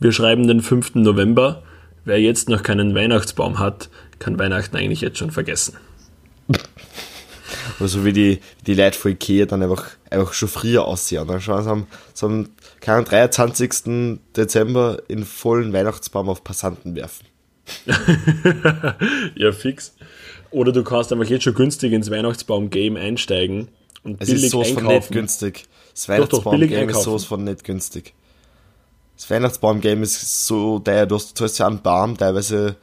Wir schreiben den 5. November. Wer jetzt noch keinen Weihnachtsbaum hat, kann Weihnachten eigentlich jetzt schon vergessen. Also wie die, die Leute von Ikea dann einfach, einfach schon früher aussehen. Dann schauen sie am, so am keinen 23. Dezember in vollen Weihnachtsbaum auf Passanten werfen. ja, fix. Oder du kannst einfach jetzt schon günstig ins Weihnachtsbaum-Game einsteigen und Es billig ist sowas einkaufen. von nicht günstig. Das Weihnachtsbaum-Game ist sowas von nicht günstig. Das Weihnachtsbaum-Game ist so teuer, du hast, zahlst ja einen Baum teilweise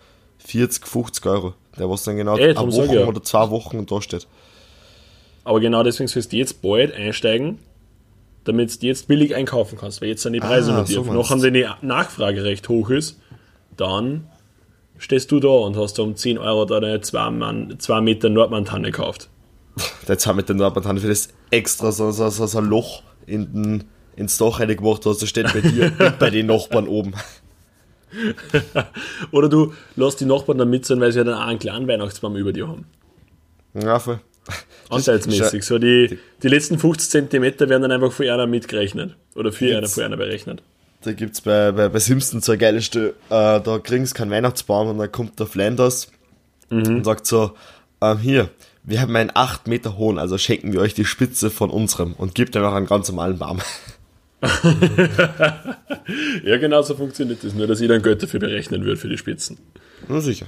40, 50 Euro. Der was dann genau Ey, eine Woche ja. oder zwei Wochen da steht. Aber genau deswegen sollst du jetzt bald einsteigen, damit du jetzt billig einkaufen kannst, weil jetzt sind die Preise Ah, noch so Noch wenn die Nachfrage recht hoch ist, dann stehst du da und hast um 10 Euro deine 2 Mann, zwei Meter Nordmann-Tanne gekauft. Jetzt haben wir den Nordmann für das extra so, so, so, so ein Loch in den, ins Dach rein gemacht hast. Das steht bei dir und bei den Nachbarn oben. Oder du lässt die Nachbarn dann mit sein, weil sie ja dann auch einen kleinen Weihnachtsbaum über dir haben. Ja, voll. Anteilsmäßig. So die, die letzten 50 Zentimeter werden dann einfach für einer mitgerechnet. Oder für einer, für einer berechnet. Da gibt's bei, bei, bei Simpsons so eine geile Stelle, äh, da kriegen sie keinen Weihnachtsbaum und dann kommt der Flanders und sagt so, ähm, hier, wir haben einen 8 Meter hohen, also schenken wir euch die Spitze von unserem und gibt einfach einen ganz normalen Baum. Ja, genau so funktioniert das. Nur, dass ich dann Geld dafür berechnen würde für die Spitzen. Na sicher.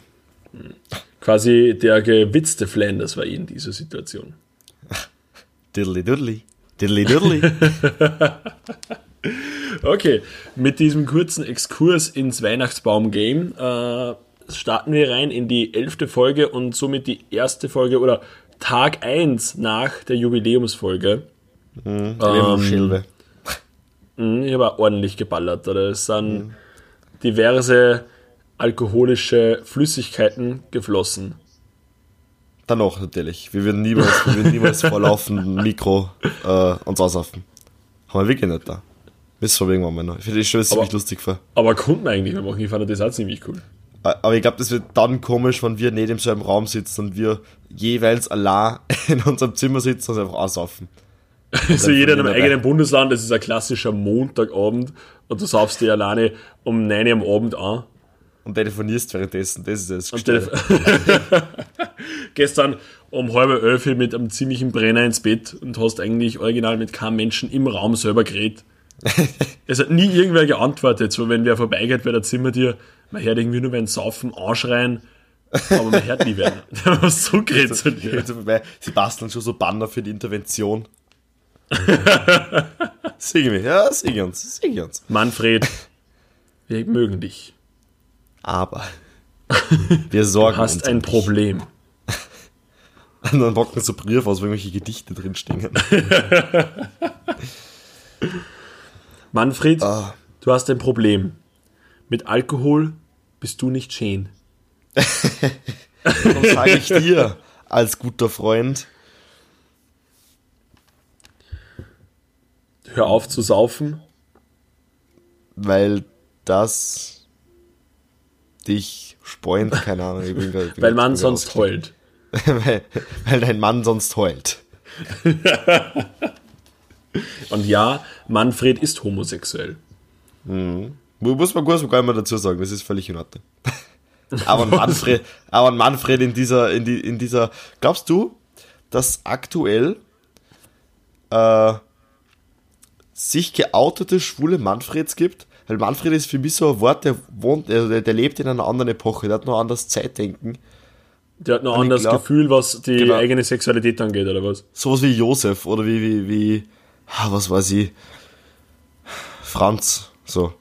Quasi der gewitzte Flanders war ich in dieser Situation. Diddly diddly. Diddly diddly. Okay, mit diesem kurzen Exkurs ins Weihnachtsbaum-Game äh, starten wir rein in die elfte Folge und somit die erste Folge oder Tag 1 nach der Jubiläumsfolge. ähm. Mhm, Ich habe ordentlich geballert. Oder es sind diverse alkoholische Flüssigkeiten geflossen. Danach natürlich. Wir würden niemals, wir würden niemals vor laufendem Mikro äh, uns aussaufen. Haben wir wirklich nicht da. Müssen wir irgendwann mal noch. Ich finde das schon ziemlich lustig vor. Aber konnten wir eigentlich mal machen. Ich fand das auch ziemlich cool. Äh, Aber ich glaube, das wird dann komisch, wenn wir nicht im selben Raum sitzen und wir jeweils allein in unserem Zimmer sitzen und einfach aussaufen. Also jeder in einem eigenen Bundesland, das ist ein klassischer Montagabend und du saufst dir alleine um 9 Uhr am Abend an. Und telefonierst währenddessen. Das ist telef- gestern um halb elf mit einem ziemlichen Brenner ins Bett und hast eigentlich original mit keinem Menschen im Raum selber geredet. es hat nie irgendwer geantwortet, so wenn wer vorbeigeht bei der Zimmertür, man hört irgendwie nur wenn Saufen anschreien, aber man hört nie werden. Der so geredet zu dir. Sie basteln schon so Banner für die Intervention. Singen wir. Ja, singen uns. Singen uns. Manfred, wir mögen dich. Aber wir sorgen Du hast ein dich. Problem. Und dann packen so Brief aus, wo irgendwelche Gedichte drinstehen. Manfred, Ah. du hast ein Problem. Mit Alkohol bist du nicht schön. Und sage ich dir, als guter Freund, Hör auf zu saufen. weil das dich spoint, keine Ahnung. Ich bin grad- bin Weil man sonst heult. weil, weil dein Mann sonst heult. Und ja, Manfred ist homosexuell. Mu- Muss man kurz gar mal dazu sagen, das ist völlig in Ordnung. Aber Manfred, aber Manfred in dieser, in, die, in dieser, glaubst du, dass aktuell äh, sich geoutete schwule Manfreds gibt? Weil Manfred ist für mich so ein Wort, der wohnt, der, der lebt in einer anderen Epoche, der hat noch anders Zeitdenken. Der hat noch ein anderes glaub- Gefühl, was die Genau. eigene Sexualität angeht, oder was? Sowas wie Josef oder wie, wie, wie, ah, was weiß ich, Franz, so.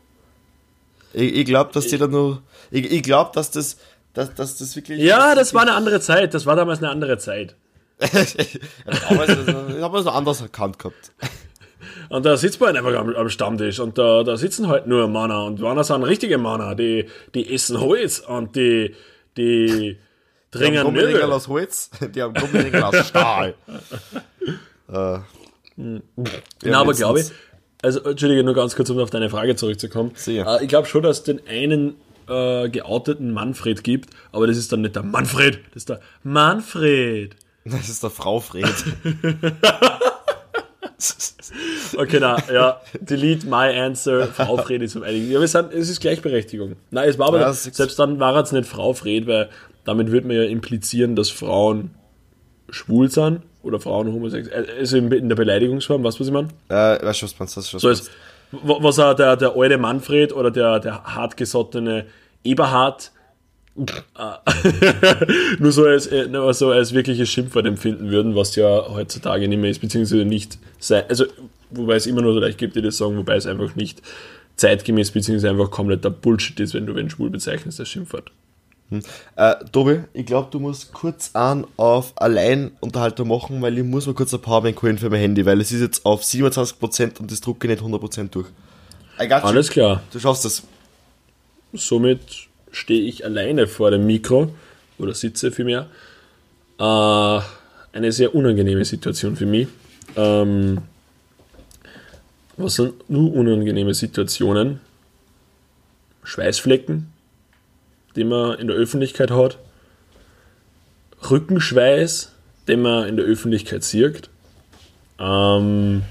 Ich, ich glaube, dass die da nur, ich, ich glaube, dass das, dass, dass das wirklich. Ja, das war eine andere Zeit. Das war damals eine andere Zeit. Damals, ich habe es noch anders erkannt gehabt. Und da sitzt man einfach am, am Stammtisch und da, da sitzen halt nur Männer und Männer sind richtige Männer, die, die essen Holz und die, die Die trinken haben Gummiringel Möbel. aus Holz, die haben Gummiringel aus Stahl. äh, Na, aber glaube ich, also Entschuldige, nur ganz kurz, um auf deine Frage zurückzukommen. Äh, ich glaube schon, dass es den einen äh, geouteten Manfred gibt, aber das ist dann nicht der Manfred, das ist der Manfred. Das ist der Frau Fred. Okay, na, ja, delete my answer, Frau Fred ist einiges. Ja, wir sind, es ist Gleichberechtigung. Nein, es war aber, Ja, ist- selbst dann war es nicht Frau Fred, weil damit würde man ja implizieren, dass Frauen schwul sind oder Frauen homosexuell. Also in, der Beleidigungsform, weißt du, was ich meine? Äh, weißt du, was meinst du? Was So wa- was auch der, der alte Manfred oder der, der hartgesottene Eberhard äh, nur so als, äh, nur so als wirkliches Schimpfwort empfinden würden, was ja heutzutage nicht mehr ist, beziehungsweise nicht sei, also wobei es immer noch so leicht gibt, die das sagen, wobei es einfach nicht zeitgemäß, beziehungsweise einfach kompletter Bullshit ist, wenn du wenn schwul bezeichnest als Schimpfwort. Äh, Tobi, ich glaube, du musst kurz an auf Alleinunterhaltung machen, weil ich muss mal kurz ein Powerbank holen für mein Handy, weil es ist jetzt auf 27% und das drucke ich nicht 100% durch. Alles klar. Du schaffst das. Somit stehe ich alleine vor dem Mikro oder sitze vielmehr. Äh, eine sehr unangenehme Situation für mich. Ähm, was sind nur unangenehme Situationen? Schweißflecken, die man in der Öffentlichkeit hat. Rückenschweiß, den man in der Öffentlichkeit sieht. Ähm,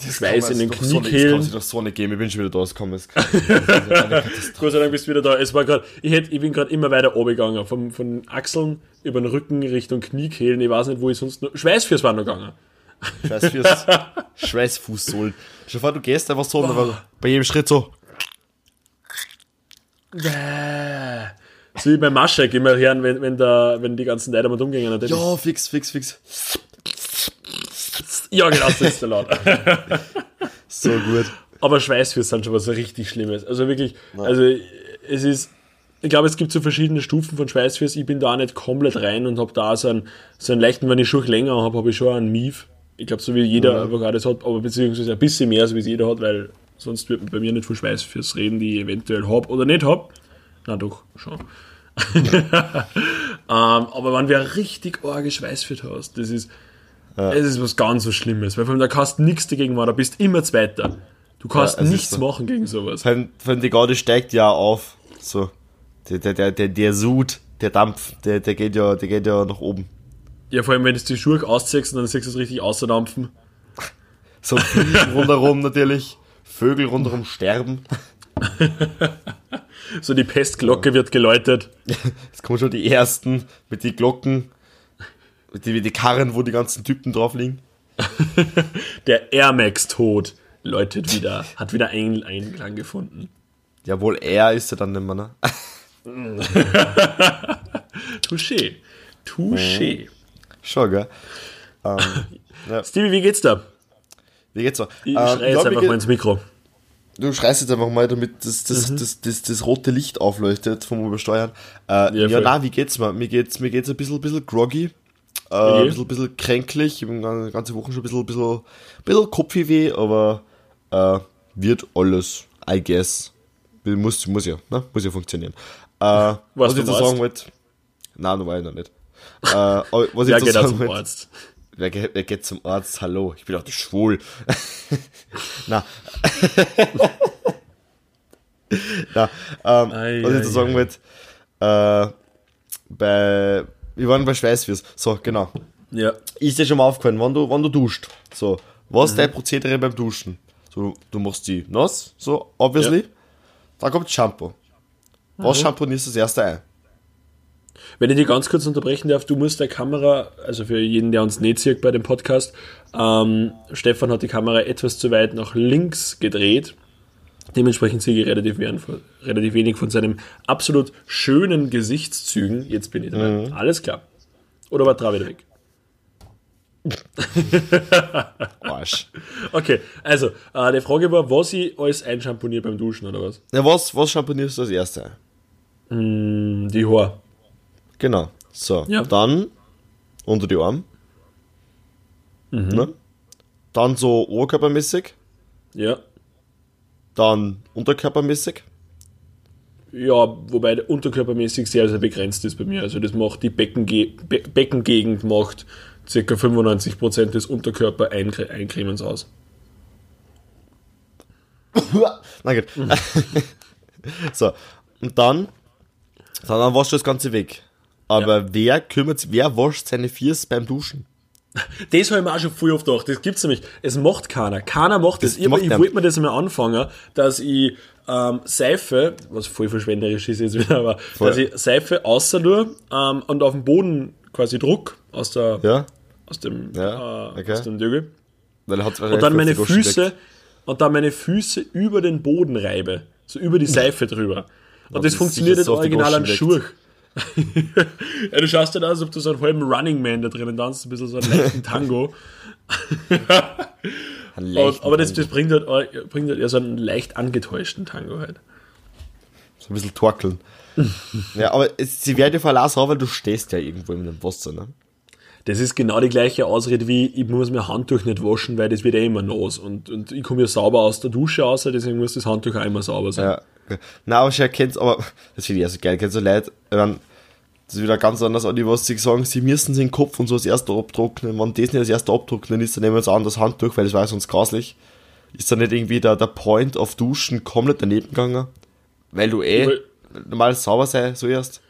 Schweiß in den Das kann sich Kniekehlen. doch so nicht geben, ich bin schon wieder da, es kommt. Es das. Gott sei Dank bist du wieder da. Es war gerade, ich, hätt, ich bin gerade immer weiter runtergegangen. Vom, von Achseln über den Rücken Richtung Kniekehlen. Ich weiß nicht, wo ich sonst noch. Schweißfürs war noch gegangen. Scheiß Schweißfußsohlen. Schon vor, du gehst einfach so dann bei jedem Schritt so. So wie bei Maschek immer hören, wenn, wenn, der, wenn die ganzen Leute mal umgehen. Ja, fix, fix, fix. ja, genau, das ist der laut. So gut. Aber Schweißfürs sind schon was richtig Schlimmes. Also wirklich, also es ist, ich glaube, es gibt so verschiedene Stufen von Schweißfürs. Ich bin da nicht komplett rein und habe da so einen, so einen leichten, wenn ich schon länger habe, habe ich schon einen Mief. Ich glaube, so wie jeder einfach das hat, aber beziehungsweise ein bisschen mehr, so wie es jeder hat, weil sonst wird bei mir nicht viel Schweißfürs reden, die ich eventuell habe oder nicht habe. Na doch, schon. ähm, aber wenn wer richtig arge Schweißfürs hast, das ist, es ist was ganz so Schlimmes, weil vor allem da kannst du nichts dagegen machen, da bist immer Zweiter. Du kannst Ja, nichts so. machen gegen sowas. Vor allem, vor allem die Garde steigt ja auf. So. Der, der, der, der, der Sud, der Dampf, der, der geht ja, der geht ja nach oben. Ja, vor allem, wenn du die Schuhe ausziehst und dann siehst du es richtig ausdampfen. So Fliegen rundherum natürlich. Vögel rundherum sterben. So die Pestglocke wird geläutet. Jetzt kommen schon die ersten mit die Glocken. Mit die, die Karren, wo die ganzen Typen drauf liegen. Der Air Max Tod läutet wieder, hat wieder einen Einklang gefunden. Jawohl, er ist ja dann nicht mehr, ne? Touché. Touché. Schon, gell? Ähm, Stevie, wie geht's da? wie geht's so? Ich Ähm, schrei jetzt einfach mal ins Mikro. Du schreist jetzt einfach mal, damit das, das, das, das, das, rote Licht aufleuchtet vom Übersteuern. Äh, ja, voll. na, wie geht's mir? Mir geht's, mir geht's ein bisschen, bisschen groggy. Äh, ein bisschen, bisschen kränklich. Ich bin die ganze Woche schon ein bisschen, bisschen, bisschen Kopfweh, aber äh, wird alles, I guess. Muss, muss ja, ne? Muss ja funktionieren. Äh, was du ich jetzt warst? sagen wollte, nein, war ich noch nicht. Äh, aber was ich Wer geht da sagen zum Arzt? Wer, geht- wer geht zum Arzt? Hallo, ich bin doch nicht schwul. Na. Na, ähm, Ei, was ich jetzt sagen wollte, äh, bei, wir waren bei Schweißfürs. So, genau. Ja. Ist dir schon mal aufgefallen, wann du, wann du duscht? So, was ist Mhm. dein Prozedere beim Duschen? So, du machst die nass, so, obviously. Ja. Dann kommt Shampoo. Was Mhm. shampoonierst du das erste ein? Wenn ich dich ganz kurz unterbrechen darf, du musst der Kamera, also für jeden, der uns nicht sieht bei dem Podcast, ähm, Stefan hat die Kamera etwas zu weit nach links gedreht. Dementsprechend sehe ich relativ, wenig von- relativ wenig von seinem absolut schönen Gesichtszügen. Jetzt bin ich dabei. Alles klar. Oder war Trau wieder weg? Arsch. Okay, also, äh, die Frage war, was ich alles einschamponiere beim Duschen oder was? Ja, was, was shampoonierst du als erste? Hm, Die Haare. Genau. So, Ja. dann unter die Arme. Mhm. Ne? Dann so oberkörpermäßig. Ja. Dann unterkörpermäßig. Ja, wobei der unterkörpermäßig sehr, sehr begrenzt ist bei mir. Also das macht die Beckenge Be Beckengegend macht ca. 95% des Unterkörper-Eincremens aus. Na gut. so, und dann, dann, dann waschst du das Ganze weg. Aber wer kümmert sich, wer wascht seine Fiers beim Duschen? Das habe ich mir auch schon voll oft gedacht. Das gibt's nämlich. Es macht keiner. Keiner macht das. Das ich ich wollte mir das einmal anfangen, dass ich ähm, Seife, was voll verschwenderisch ist jetzt wieder, aber dass ich Seife außer nur ähm, und auf den Boden quasi druck aus der Ja? aus dem Ja, äh, okay. aus dem Dögel. Hat's Und dann meine Füße und dann meine Füße über den Boden reibe. So über die Seife drüber. Und Ja, das das funktioniert nicht die original an Schuhe. ja, du schaust dann aus, als ob du so einen halben Running Man da drinnen tanzt, ein bisschen so einen leichten Tango. Und, aber das, das bringt, halt, bringt halt eher so einen leicht angetäuschten Tango halt. So ein bisschen torkeln. ja, aber es, sie werden dir verlassen, weil du stehst ja irgendwo in dem Wasser, ne? Das ist genau die gleiche Ausrede wie, ich muss mein Handtuch nicht waschen, weil das wird eh immer nass. Und, und ich komme ja sauber aus der Dusche raus, deswegen muss das Handtuch auch immer sauber sein. Ja. Na, aber ich kenn's, aber das finde ich ja so geil. Kennst du Leute, wenn, das ist wieder ganz anders an die, was sie sagen, sie müssen den Kopf und so als erster abtrocknen. Wenn das nicht als erster abtrocknen ist, dann nehmen wir uns an das Handtuch, weil das war sonst grauslich. Ist da nicht irgendwie der, der Point auf Duschen komplett daneben gegangen? Weil du eh normal sauber sei, so erst.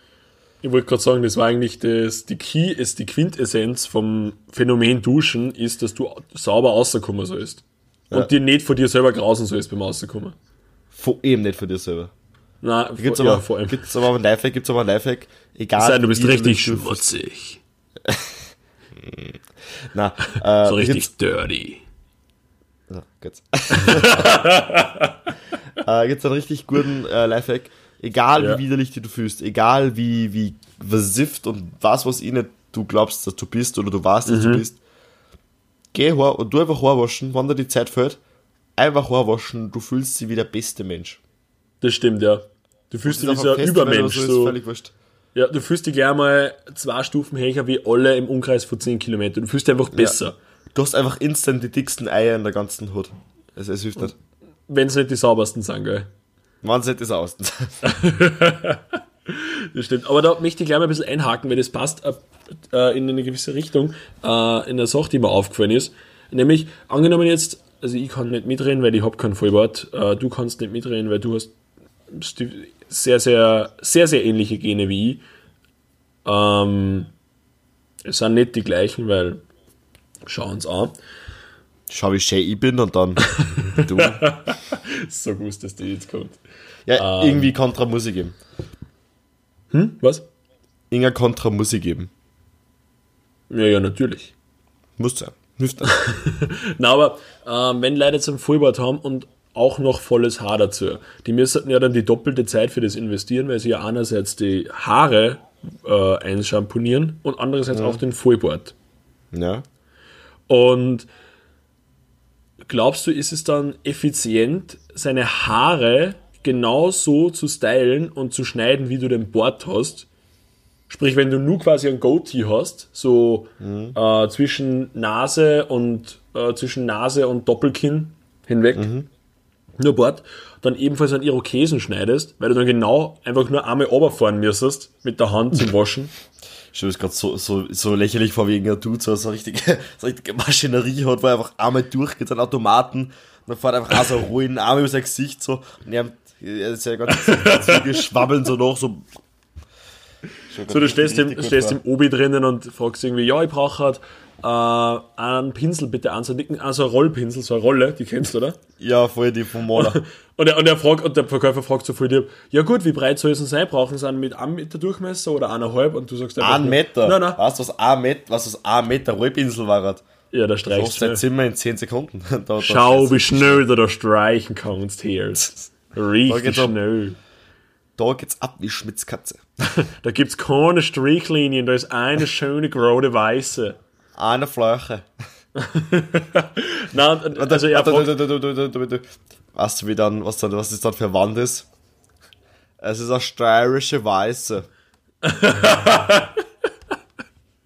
Ich wollte gerade sagen, das war eigentlich das, die Key, ist die Quintessenz vom Phänomen Duschen, ist, dass du sauber rauskommen sollst. Und Ja. dir nicht vor dir selber grausen sollst beim Rauskommen. Vor, eben nicht für dir selber. Gibt's vor, aber, ja, vor allem. gibt's aber einen Lifehack, gibt's aber einen Lifehack. Egal. Sei, du bist richtig du- schmutzig. Na, äh, So richtig dirty. Ja, geht's. äh, gibt's einen richtig guten äh, Lifehack. Egal Ja. wie widerlich du fühlst, egal wie, wie versifft und was, was ich nicht du glaubst, dass du bist oder du weißt, dass Mhm. du bist, geh her und du einfach Haar waschen, wann dir die Zeit fällt. Einfach Haar waschen, du fühlst dich wie der beste Mensch. Das stimmt, ja. Du fühlst dich wie so ein Festival Übermensch. so. Ja, du fühlst dich gleich mal zwei Stufen höher wie alle im Umkreis von 10 Kilometern. Du fühlst dich einfach besser. Du hast einfach instant die dicksten Eier in der ganzen Hut. Also, es hilft nicht. Wenn es nicht die saubersten sind, gell? Sieht es aus. Das stimmt. Aber da möchte ich gleich mal ein bisschen einhaken, weil das passt äh, äh, in eine gewisse Richtung äh, in der Sache, die mir aufgefallen ist. Nämlich, angenommen jetzt, also ich kann nicht mitreden, weil ich habe kein Vollbart. Äh, du kannst nicht mitreden, weil du hast sehr, sehr, sehr, sehr ähnliche Gene wie ich. Ähm, es sind nicht die gleichen, weil schau uns an. Schau, wie schön ich bin und dann du. So gewusst, dass die jetzt kommt. Ja, Ähm. irgendwie Kontra muss ich geben. Hm? Was? Inga Kontra muss ich geben. Ja, ja, natürlich. Muss sein. Hilft. Na, aber ähm, wenn Leute jetzt einen Vollbart haben und auch noch volles Haar dazu, die müssten ja dann die doppelte Zeit für das investieren, weil sie ja einerseits die Haare äh, einschamponieren und andererseits auch den Vollbart. Ja. Und glaubst du, ist es dann effizient, seine Haare genau so zu stylen und zu schneiden, wie du den Bart hast? Sprich, wenn du nur quasi ein Goatee hast, so äh, zwischen Nase und äh, zwischen Nase und Doppelkinn hinweg, nur Bart, dann ebenfalls einen Irokesen schneidest, weil du dann genau einfach nur einmal runterfahren müsstest mit der Hand zum Waschen. Ich stelle es gerade so, so, so lächerlich vor, wie irgendein Dude so, so, eine richtige, so richtige Maschinerie hat, wo er einfach einmal durchgeht, einen Automaten, dann fährt einfach auch so ruhigen Arm über sein Gesicht, so, und er, er ist ja ganz Züge schwabbeln so nach, so. So, du stehst im, gut stehst im Obi drinnen und fragst irgendwie, ja, ich brauche halt äh, einen Pinsel bitte an, so einen dicken, also ein Rollpinsel, so eine Rolle, die kennst du, oder? Ja, voll die vom Maler. Und er, und, er fragt, und der Verkäufer fragt so voll dir, ja gut, wie breit soll es denn sein? Brauchen sie einen mit einem Meter Durchmesser oder eineinhalb? Und du sagst einfach Ein Meter. Nein, nein. Weißt du, was ein Meter, was das ein Meter Rollpinsel war? Ja, da Du streichst dein du. Zimmer in 10 Sekunden. Da, da Schau, du- wie schnell du da streichen kannst hier. Richtig ab. schnell. Da geht's ab wie Schmitzkatze. Da gibt's keine Strichlinien, da ist eine schöne gerade weiße. Eine Fläche. Nein, also warte. Weißt du, wie dann, was, dann, was das dann für Wand ist? Es ist eine steirische Weiße.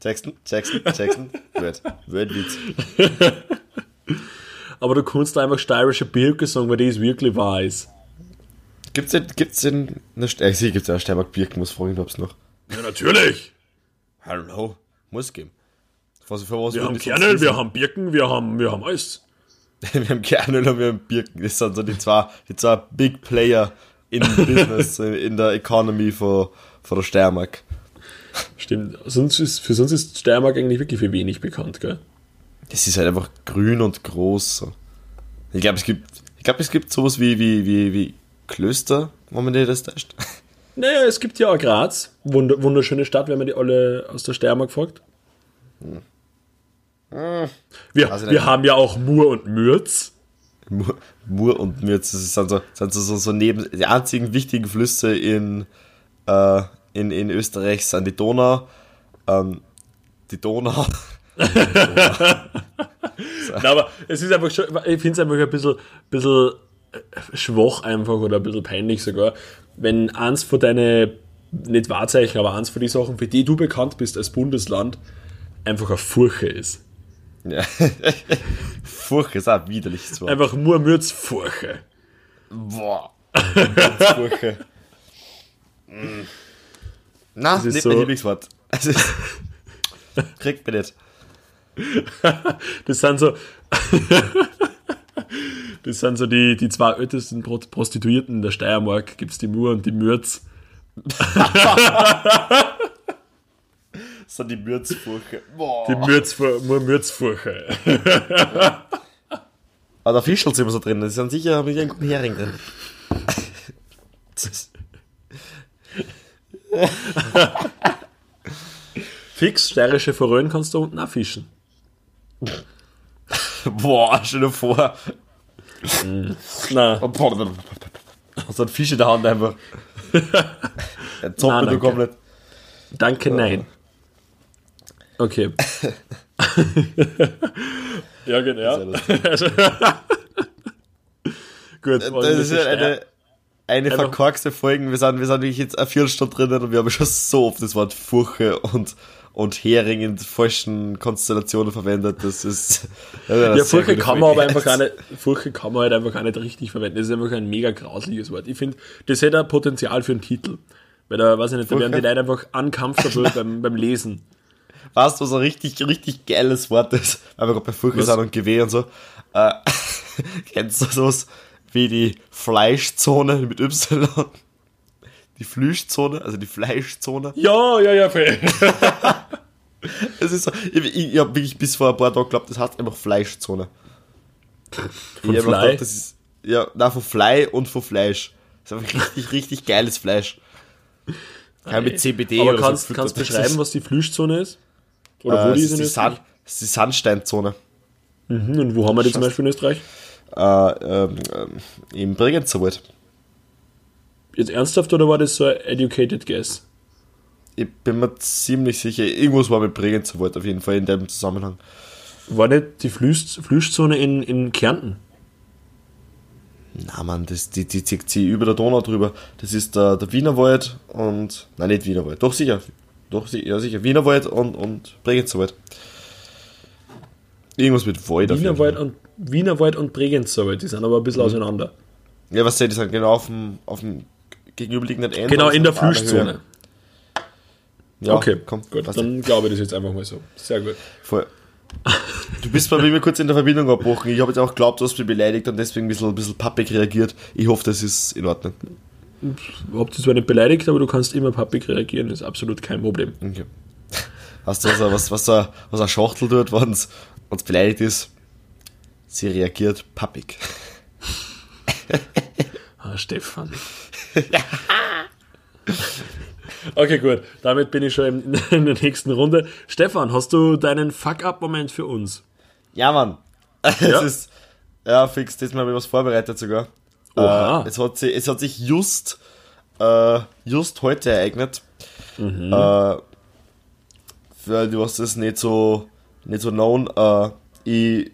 Jackson, Jackson, Jackson. Wird, wird Witz. aber du kannst einfach steirische Birke sagen, weil die ist wirklich weiß. Gibt's denn, gibt's denn, eine, äh, gibt's ja Steinberg Birken, muss fragen, ob's noch. Ja, natürlich. Know. Muss geben. Was, für was Wir haben Kernel, wir haben Birken, wir haben, wir haben alles. wir haben Kernöl und wir haben Birken. Das sind so die zwei, die zwei Big Player in Business, in in der Economy von, von der Steiermark. Stimmt. Sonst ist, für sonst ist Steiermark eigentlich wirklich für wenig bekannt, gell? Das ist halt einfach grün und groß. Ich glaube, es gibt, ich glaube, es gibt sowas wie, wie, wie, wie Klöster, wenn man dir das täuscht. Naja, es gibt ja auch Graz. Wund wunderschöne Stadt, wenn man die alle aus der Steiermark fragt. Hm. Wir, Also wir haben ja auch Mur und Mürz. Mur, Mur und Mürz, das sind so, sind so, so, so neben, die einzigen wichtigen Flüsse in, äh, in, in Österreich sind die Donau, ähm, die Donau. Nein, aber es ist einfach schon, ich finde es einfach ein bisschen, bisschen äh, schwach einfach oder ein bisschen peinlich sogar, wenn eins von deinen, nicht Wahrzeichen, aber eins von den Sachen, für die du bekannt bist als Bundesland, einfach eine Furche ist. Ja. Furche ist auch ein widerliches Wort. Einfach Mur, Mürz, Furche. Boah. Furche. Mm. Na, Das ist nicht so- mein Lieblingswort. Es ist, kriegt mir nicht. Das sind so. Das sind so die, die zwei ältesten Pro- Prostituierten der Steiermark. Gibt es die Mur und die Mürz. Das sind die Mürzfurche. Boah. Die Mürz, Mur, Mürzfurche. Aber der Fischl ist immer so drin. Das sind sicher mit einem guten Hering drin. Fix, steirische Forellen kannst du unten auch fischen. Boah, stell dir vor. Na, So ein Fisch in der Hand einfach. Nein, danke. du komplett. danke, nein. Okay. ja, genau. Also, Gut, Das ist ja eine, eine Einfach- verkorkste Folge. Wir sind, wir sind wirklich jetzt eine Viertelstunde drinnen und wir haben schon so oft das Wort Furche und, und Hering in falschen Konstellationen verwendet. Das ist. Ja, sehr Furche kann man aber einfach gar nicht, Furche kann man halt einfach gar nicht richtig verwenden. Das ist einfach ein mega grausliches Wort. Ich finde, das hätte ein Potenzial für einen Titel. Weil da, weiß ich nicht, da werden die? Leute einfach uncomfortable beim, beim Lesen. Weißt du, was ein richtig, richtig geiles Wort ist? Weil wir gerade bei Furche sind und Gewehr und so. Äh, kennst du sowas wie die Fleischzone mit Y? Die Flüschzone, also die Fleischzone. Ja, ja, ja, voll. Es ist so, ich, ich, ich habe wirklich bis vor ein paar Tagen geglaubt, das heißt einfach Fleischzone. Von ich Fly? gedacht, das ist, ja, na, von Fly und von Fleisch. Das ist einfach richtig, richtig geiles Fleisch. Kein mit CBD Aber oder kannst, so. kannst Das beschreiben, was die Flüschzone ist? Oder äh, wo die es ist in die, Österreich? es ist die Sandsteinzone. Mhm, und wo haben wir die zum Beispiel in Österreich? Äh, ähm, ähm, Im Bregenzerwald. Jetzt ernsthaft oder war das so ein educated guess? Ich bin mir ziemlich sicher, irgendwas war mit Bregenzerwald auf jeden Fall in dem Zusammenhang. War nicht die Flüsch, Flüschzone in, in Kärnten? Na man, das, die, die zieht sie über der Donau drüber. Das ist der, der Wienerwald und. Nein, nicht Wienerwald. Doch sicher. Doch, ja sicher. Wienerwald und, und Bregenzerwald. Irgendwas mit jeden Wienerwald und, Wienerwald und Bregenzerwald, die sind aber ein Mhm. bisschen auseinander. Ja, was seht ihr, die sind genau auf dem, auf dem gegenüberliegenden Ende. Genau, in der. Höhe. Ja, okay, komm, gut, dann glaube ich das jetzt einfach mal so. Sehr gut. Voll. Du bist bei mir kurz in der Verbindung abgebrochen. Ich habe jetzt auch geglaubt, du hast mich beleidigt und deswegen ein bisschen, ein bisschen pappig reagiert. Ich hoffe, das ist in Ordnung. Habt ihr zwar nicht beleidigt, aber du kannst immer pappig reagieren, ist absolut kein Problem. Okay. Weißt du, was, er- was, was, er- was eine Schachtel tut, wenn es beleidigt ist? Sie reagiert pappig. Ah, Stefan. okay, gut. Damit bin ich schon in, in der nächsten Runde. Stefan, hast du deinen Fuck-Up-Moment für uns? Ja, Mann. Es Ja? ist, ja, fix, diesmal habe ich was vorbereitet sogar. Oha. Äh, es, hat sich, es hat sich just, äh, just heute ereignet. Äh, für die, was das nicht so, nicht so known, äh, ich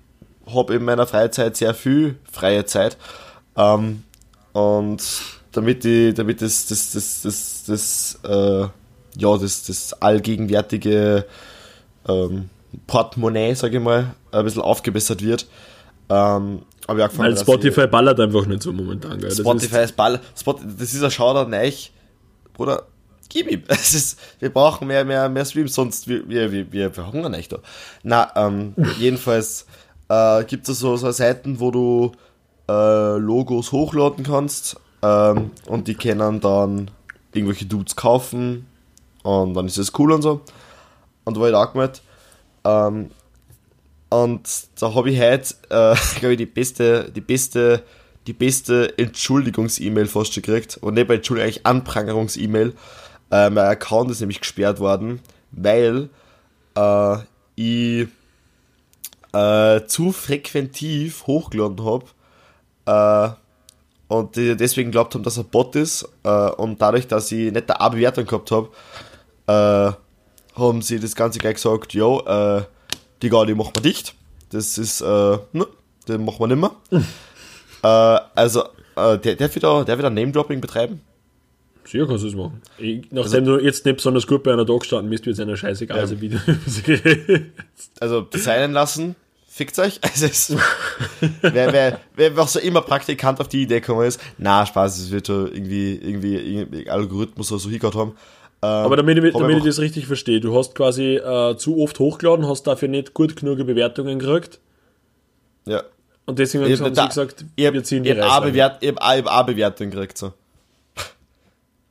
habe in meiner Freizeit sehr viel freie Zeit. Ähm, und damit die, damit das, das, das, das, das, äh, ja, das, das allgegenwärtige ähm, Portemonnaie, sage ich mal, ein bisschen aufgebessert wird, ähm, ich angefangen, Weil Spotify ballert einfach nicht so momentan. Gell? ich, Das Spotify ist Ball, Spot, das ist ein Shoutout neich, Bruder, gib ihm. Es ist, wir brauchen mehr, mehr, mehr Streams, sonst wir, wir, wir, wir verhungern echt da. Na, ähm, jedenfalls äh, gibt es so, so Seiten, wo du äh, Logos hochladen kannst ähm, und die können dann irgendwelche Dudes kaufen und dann ist es cool und so. Und da war ich auch gemeint, ähm, Und da habe ich heute, äh, glaube ich, die beste, die beste, die beste Entschuldigungs-E-Mail fast gekriegt. Und nicht bei Entschuldigung, eigentlich Anprangerungs-E-Mail. Äh, mein Account ist nämlich gesperrt worden, weil äh, ich äh, zu frequentiv hochgeladen habe äh, und die deswegen glaubt haben, dass er Bot ist äh, und dadurch, dass ich nicht eine A-Bewertung gehabt habe, haben sie das Ganze gleich gesagt, jo, äh, die Gaudi machen wir dicht. Das ist, äh, ne, den machen wir nicht mehr. äh, also, äh, der, der, wieder, der wieder Name-Dropping betreiben. Sicher kannst du es machen. Ich, nachdem du jetzt nicht besonders gut bei einer Tag gestanden bist, wird es einer scheißegal, also wie du Also, designen lassen, fickt euch. Also, es, wer, wer, wer was so immer Praktikant auf die Idee gekommen ist, na, Spaß, es wird schon irgendwie, irgendwie, irgendwie Algorithmus oder so hingehört haben. Ähm, Aber damit, ich- damit ich das richtig verstehe, du hast quasi äh, zu oft hochgeladen, hast dafür nicht gut genug Bewertungen gekriegt ja. und deswegen Ich haben hab sie gesagt, Ich wir ziehen die ich hab Reißleine. A-Bewert- ich hab A- ich hab A-Bewertung gekriegt, so.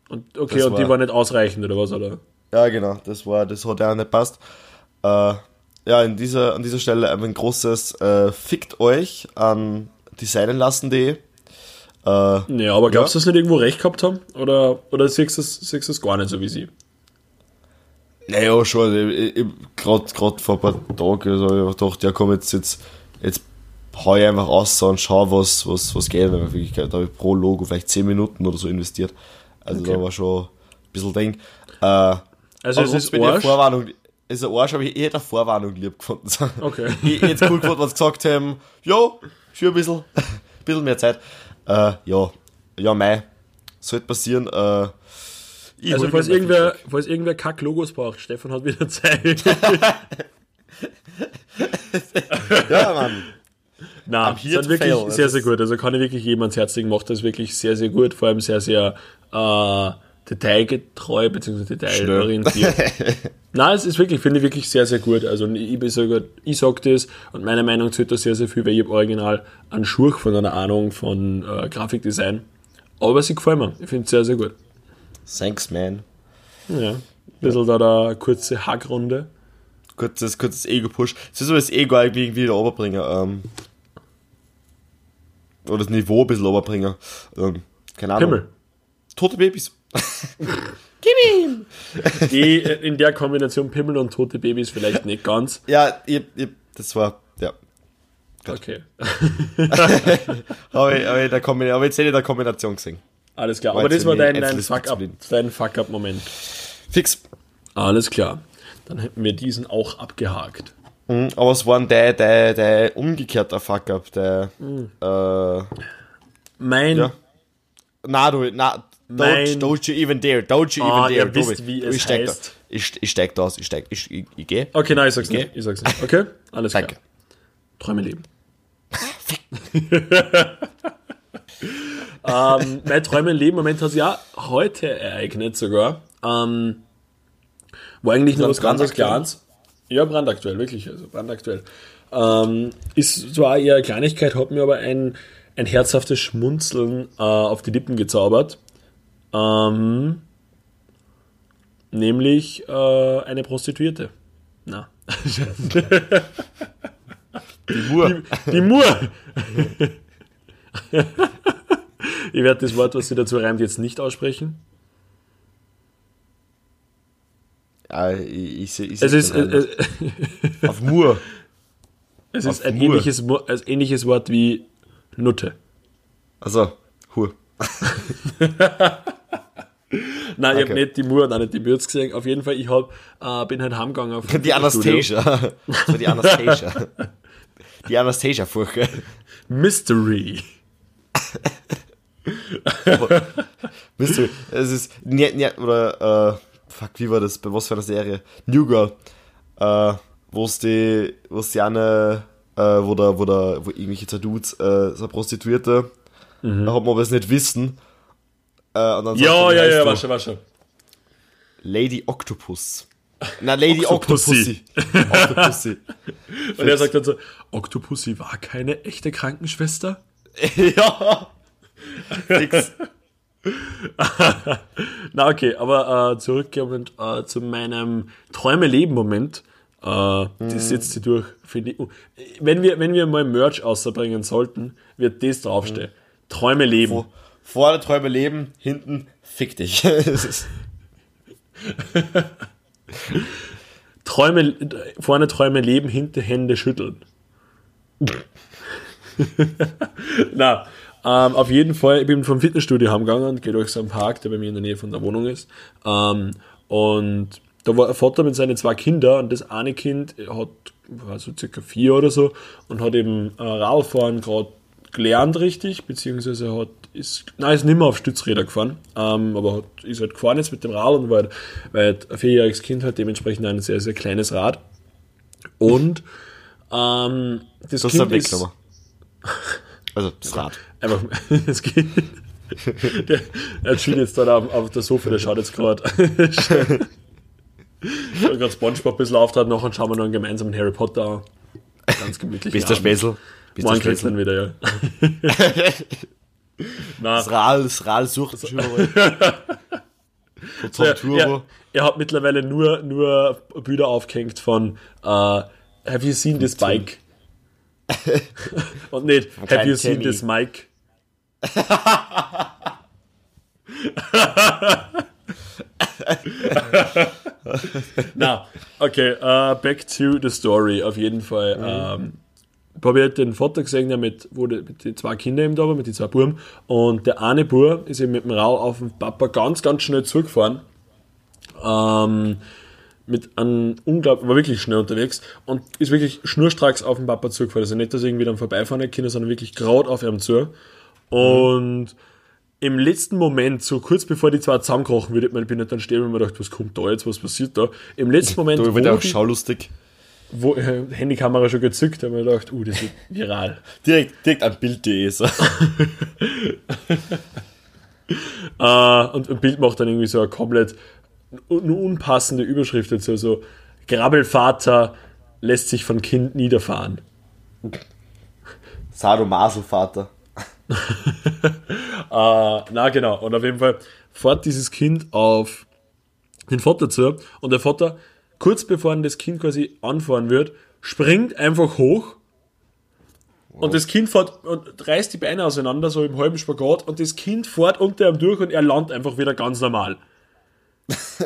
Und, okay, Das und die war- war nicht ausreichend, oder was? Oder? Ja, genau, das war, das hat ja nicht passt. Äh, ja, in dieser, an dieser Stelle ein großes äh, Fickt euch an designenlassen.de. Äh, Ja, aber glaubst du, dass sie nicht irgendwo recht gehabt haben? Oder, oder siehst du es gar nicht so wie sie? naja, schon, ich, ich, gerade vor ein paar Tagen, also ich hab gedacht, ja komm, jetzt, jetzt, jetzt hau ich einfach aus und schau, was, was, was geht. In Wirklichkeit habe ich pro Logo vielleicht 10 Minuten oder so investiert. Also Okay. da war schon ein bisschen Ding. Äh, Also es ist ich Arsch. Vorwarnung, es ist ein Arsch, aber ich, ich hätte eine Vorwarnung lieb gefunden. Okay. ich hätte es cool gefunden, wenn sie gesagt haben, jo, schon ein bisschen, ein bisschen mehr Zeit. Äh, ja, ja, mei, sollte passieren. Äh, ich Also falls irgendwer, Feedback. falls irgendwer Kack-Logos braucht, Stefan hat wieder Zeit. Ja, Mann. Na, sind wirklich fail. sehr, sehr gut. Also kann ich wirklich jedem ans Herz legen, macht das wirklich sehr, sehr gut. Vor allem sehr, sehr äh, detailgetreu bzw. detailorientiert. Nein, es ist wirklich, finde ich wirklich sehr, sehr gut. Also ich, bin sogar, ich sag das und meiner Meinung zählt das sehr, sehr viel, weil ich hab original einen Schurch von einer Ahnung von äh, Grafikdesign. Aber sie gefällt mir. Ich finde es sehr, sehr gut. Thanks, man. Ja. Ein bisschen da der kurze Hackrunde. Kurzes, kurzes Ego-Push. Es ist so das Ego irgendwie irgendwie wieder runterbringen. Ähm, oder das Niveau ein bisschen runterbringen. Ähm, keine Ahnung. Himmel. Tote Babys. Die äh, in der Kombination Pimmel und tote Babys vielleicht nicht ganz. Ja, ich, ich, das war, ja. Okay. Habe ich, hab ich, der Kombina- hab ich jetzt in der Kombination gesehen. Alles klar. War Aber das war dein, dein Fuck-up, dein Fuck-up-Moment. Fix. Alles klar. Dann hätten wir diesen auch abgehakt. Mhm, aber es war der, der, der umgekehrte Fuck-up, der, äh, Mein, ja. Na, du, na, Mein- don't, don't you even dare, don't you Ah, even ihr dare. wisst, Tobi. wie Du, es ich steig heißt. Da, ich, ich steig da aus, ich steig, ich, ich, ich geh. okay, nein, ich sag's Okay. nicht. Ich sag's nicht. Okay, alles klar. Danke. Träume leben. ähm, mein Träume leben Moment hat sich ja heute ereignet sogar. Ähm, war eigentlich nur was das ganz? Kleines. Ja, brandaktuell, wirklich, also brandaktuell. Ähm, ist zwar eher Kleinigkeit, hat mir aber ein, ein herzhaftes Schmunzeln äh, auf die Lippen gezaubert. Ähm, nämlich äh, eine Prostituierte. Na. Die Mur. Die Mur! ich werde das Wort, was sie dazu reimt, jetzt nicht aussprechen. Ja, ich, ich, ich Es ist, äh, Hand. auf Mur. es Auf ist ein Mur. ähnliches, ein ähnliches Wort wie Nutte. Also, Hur. Nein, ich Okay. habe nicht die Mur auch nicht die Mürz gesehen. Auf jeden Fall, ich hab, äh, bin halt heimgegangen auf Die Anastasia. Die Anastasia. Die Anastasia-Furche. Mystery. Du, es ist, ne, ne, oder, äh, fuck, wie war das, bei was für einer Serie? New Girl, äh, wo es die, wo es die eine, äh, wo da, wo da, wo irgendwelche Dudes, äh, so eine Prostituierte, da hat man aber es nicht wissen, äh, und dann Ja, ja, ja, war schon, war schon. Lady Octopus. Na, Lady Octopussy. Octopussy. Octopussy. Und er sagt dann so, Octopussy war keine echte Krankenschwester? ja. Fix. Na okay, aber äh, zurückkommend äh, zu meinem Träume-Leben-Moment. Äh, Das setzt sie durch, finde ich. Wenn wir, wenn wir mal Merch außerbringen sollten, wird das draufstehen. Träume leben. Vor, vorne Träume leben, hinten fick dich. Träume, vorne Träume leben, hinter Hände schütteln. Na, ähm, auf jeden Fall, ich bin vom Fitnessstudio heimgegangen und gehe durch so einen Park, der bei mir in der Nähe von der Wohnung ist. Ähm, und da war ein Vater mit seinen zwei Kindern und das eine Kind hat, war so circa vier oder so und hat eben äh, Radfahren gerade gelernt richtig, beziehungsweise hat, ist, nein, ist nicht mehr auf Stützräder gefahren, ähm, aber hat, ist halt gefahren jetzt mit dem Rad und war halt, weil ein vierjähriges Kind hat dementsprechend ein sehr, sehr kleines Rad. Und ähm, das, Das ist Kind ein Wegklammer. Also das Rad. Einfach, das geht. Der, der chillt jetzt dort auf, auf der Sofa, der schaut jetzt gerade. gerade Spongebob ein bisschen auftrat, nachher schauen wir noch einen gemeinsamen Harry Potter an. Ganz gemütlich. Bist der Späßel? Der Morgen kriegst du dann wieder, ja. Na, Das Ral, das Ral sucht zum er, Turbo. er, er hat mittlerweile nur, nur Bilder aufgehängt von äh, Have you seen this bike? Und nicht Have you seen this Mike? Na, okay, äh, back to the story. Auf jeden Fall. Ähm, habe ich den Vater gesehen, der mit, wo die, mit den zwei Kindern eben da war, mit den zwei Buben. Und der eine Bub ist eben mit dem Rau auf den Papa ganz, ganz schnell zugefahren. Ähm, mit einem unglaublich, war wirklich schnell unterwegs und ist wirklich schnurstracks auf den Papa zugefahren. Also nicht, dass irgendwie dann vorbeifahren hat können, sondern wirklich gerade auf ihm zu. Und im letzten Moment, so kurz bevor die zwei zusammenkrochen würde, ich bin ich dann stehen und mir gedacht, was kommt da jetzt, was passiert da? Im letzten Moment, Da wird auch die, schaulustig. Wo äh, Handykamera schon gezückt, habe ich mir gedacht, uh, das wird viral. Direkt, direkt an Bild.de. So. Äh, und ein Bild macht dann irgendwie so eine komplett un unpassende Überschrift dazu, so Grabbelvater lässt sich von Kind niederfahren. Sadomaso-Vater. Äh, na genau, und auf jeden Fall fährt dieses Kind auf den Vater zu und der Vater, kurz bevor das Kind quasi anfahren wird, springt einfach hoch und das Kind fährt und reißt die Beine auseinander, so im halben Spagat und das Kind fährt unter ihm durch und er landet einfach wieder ganz normal.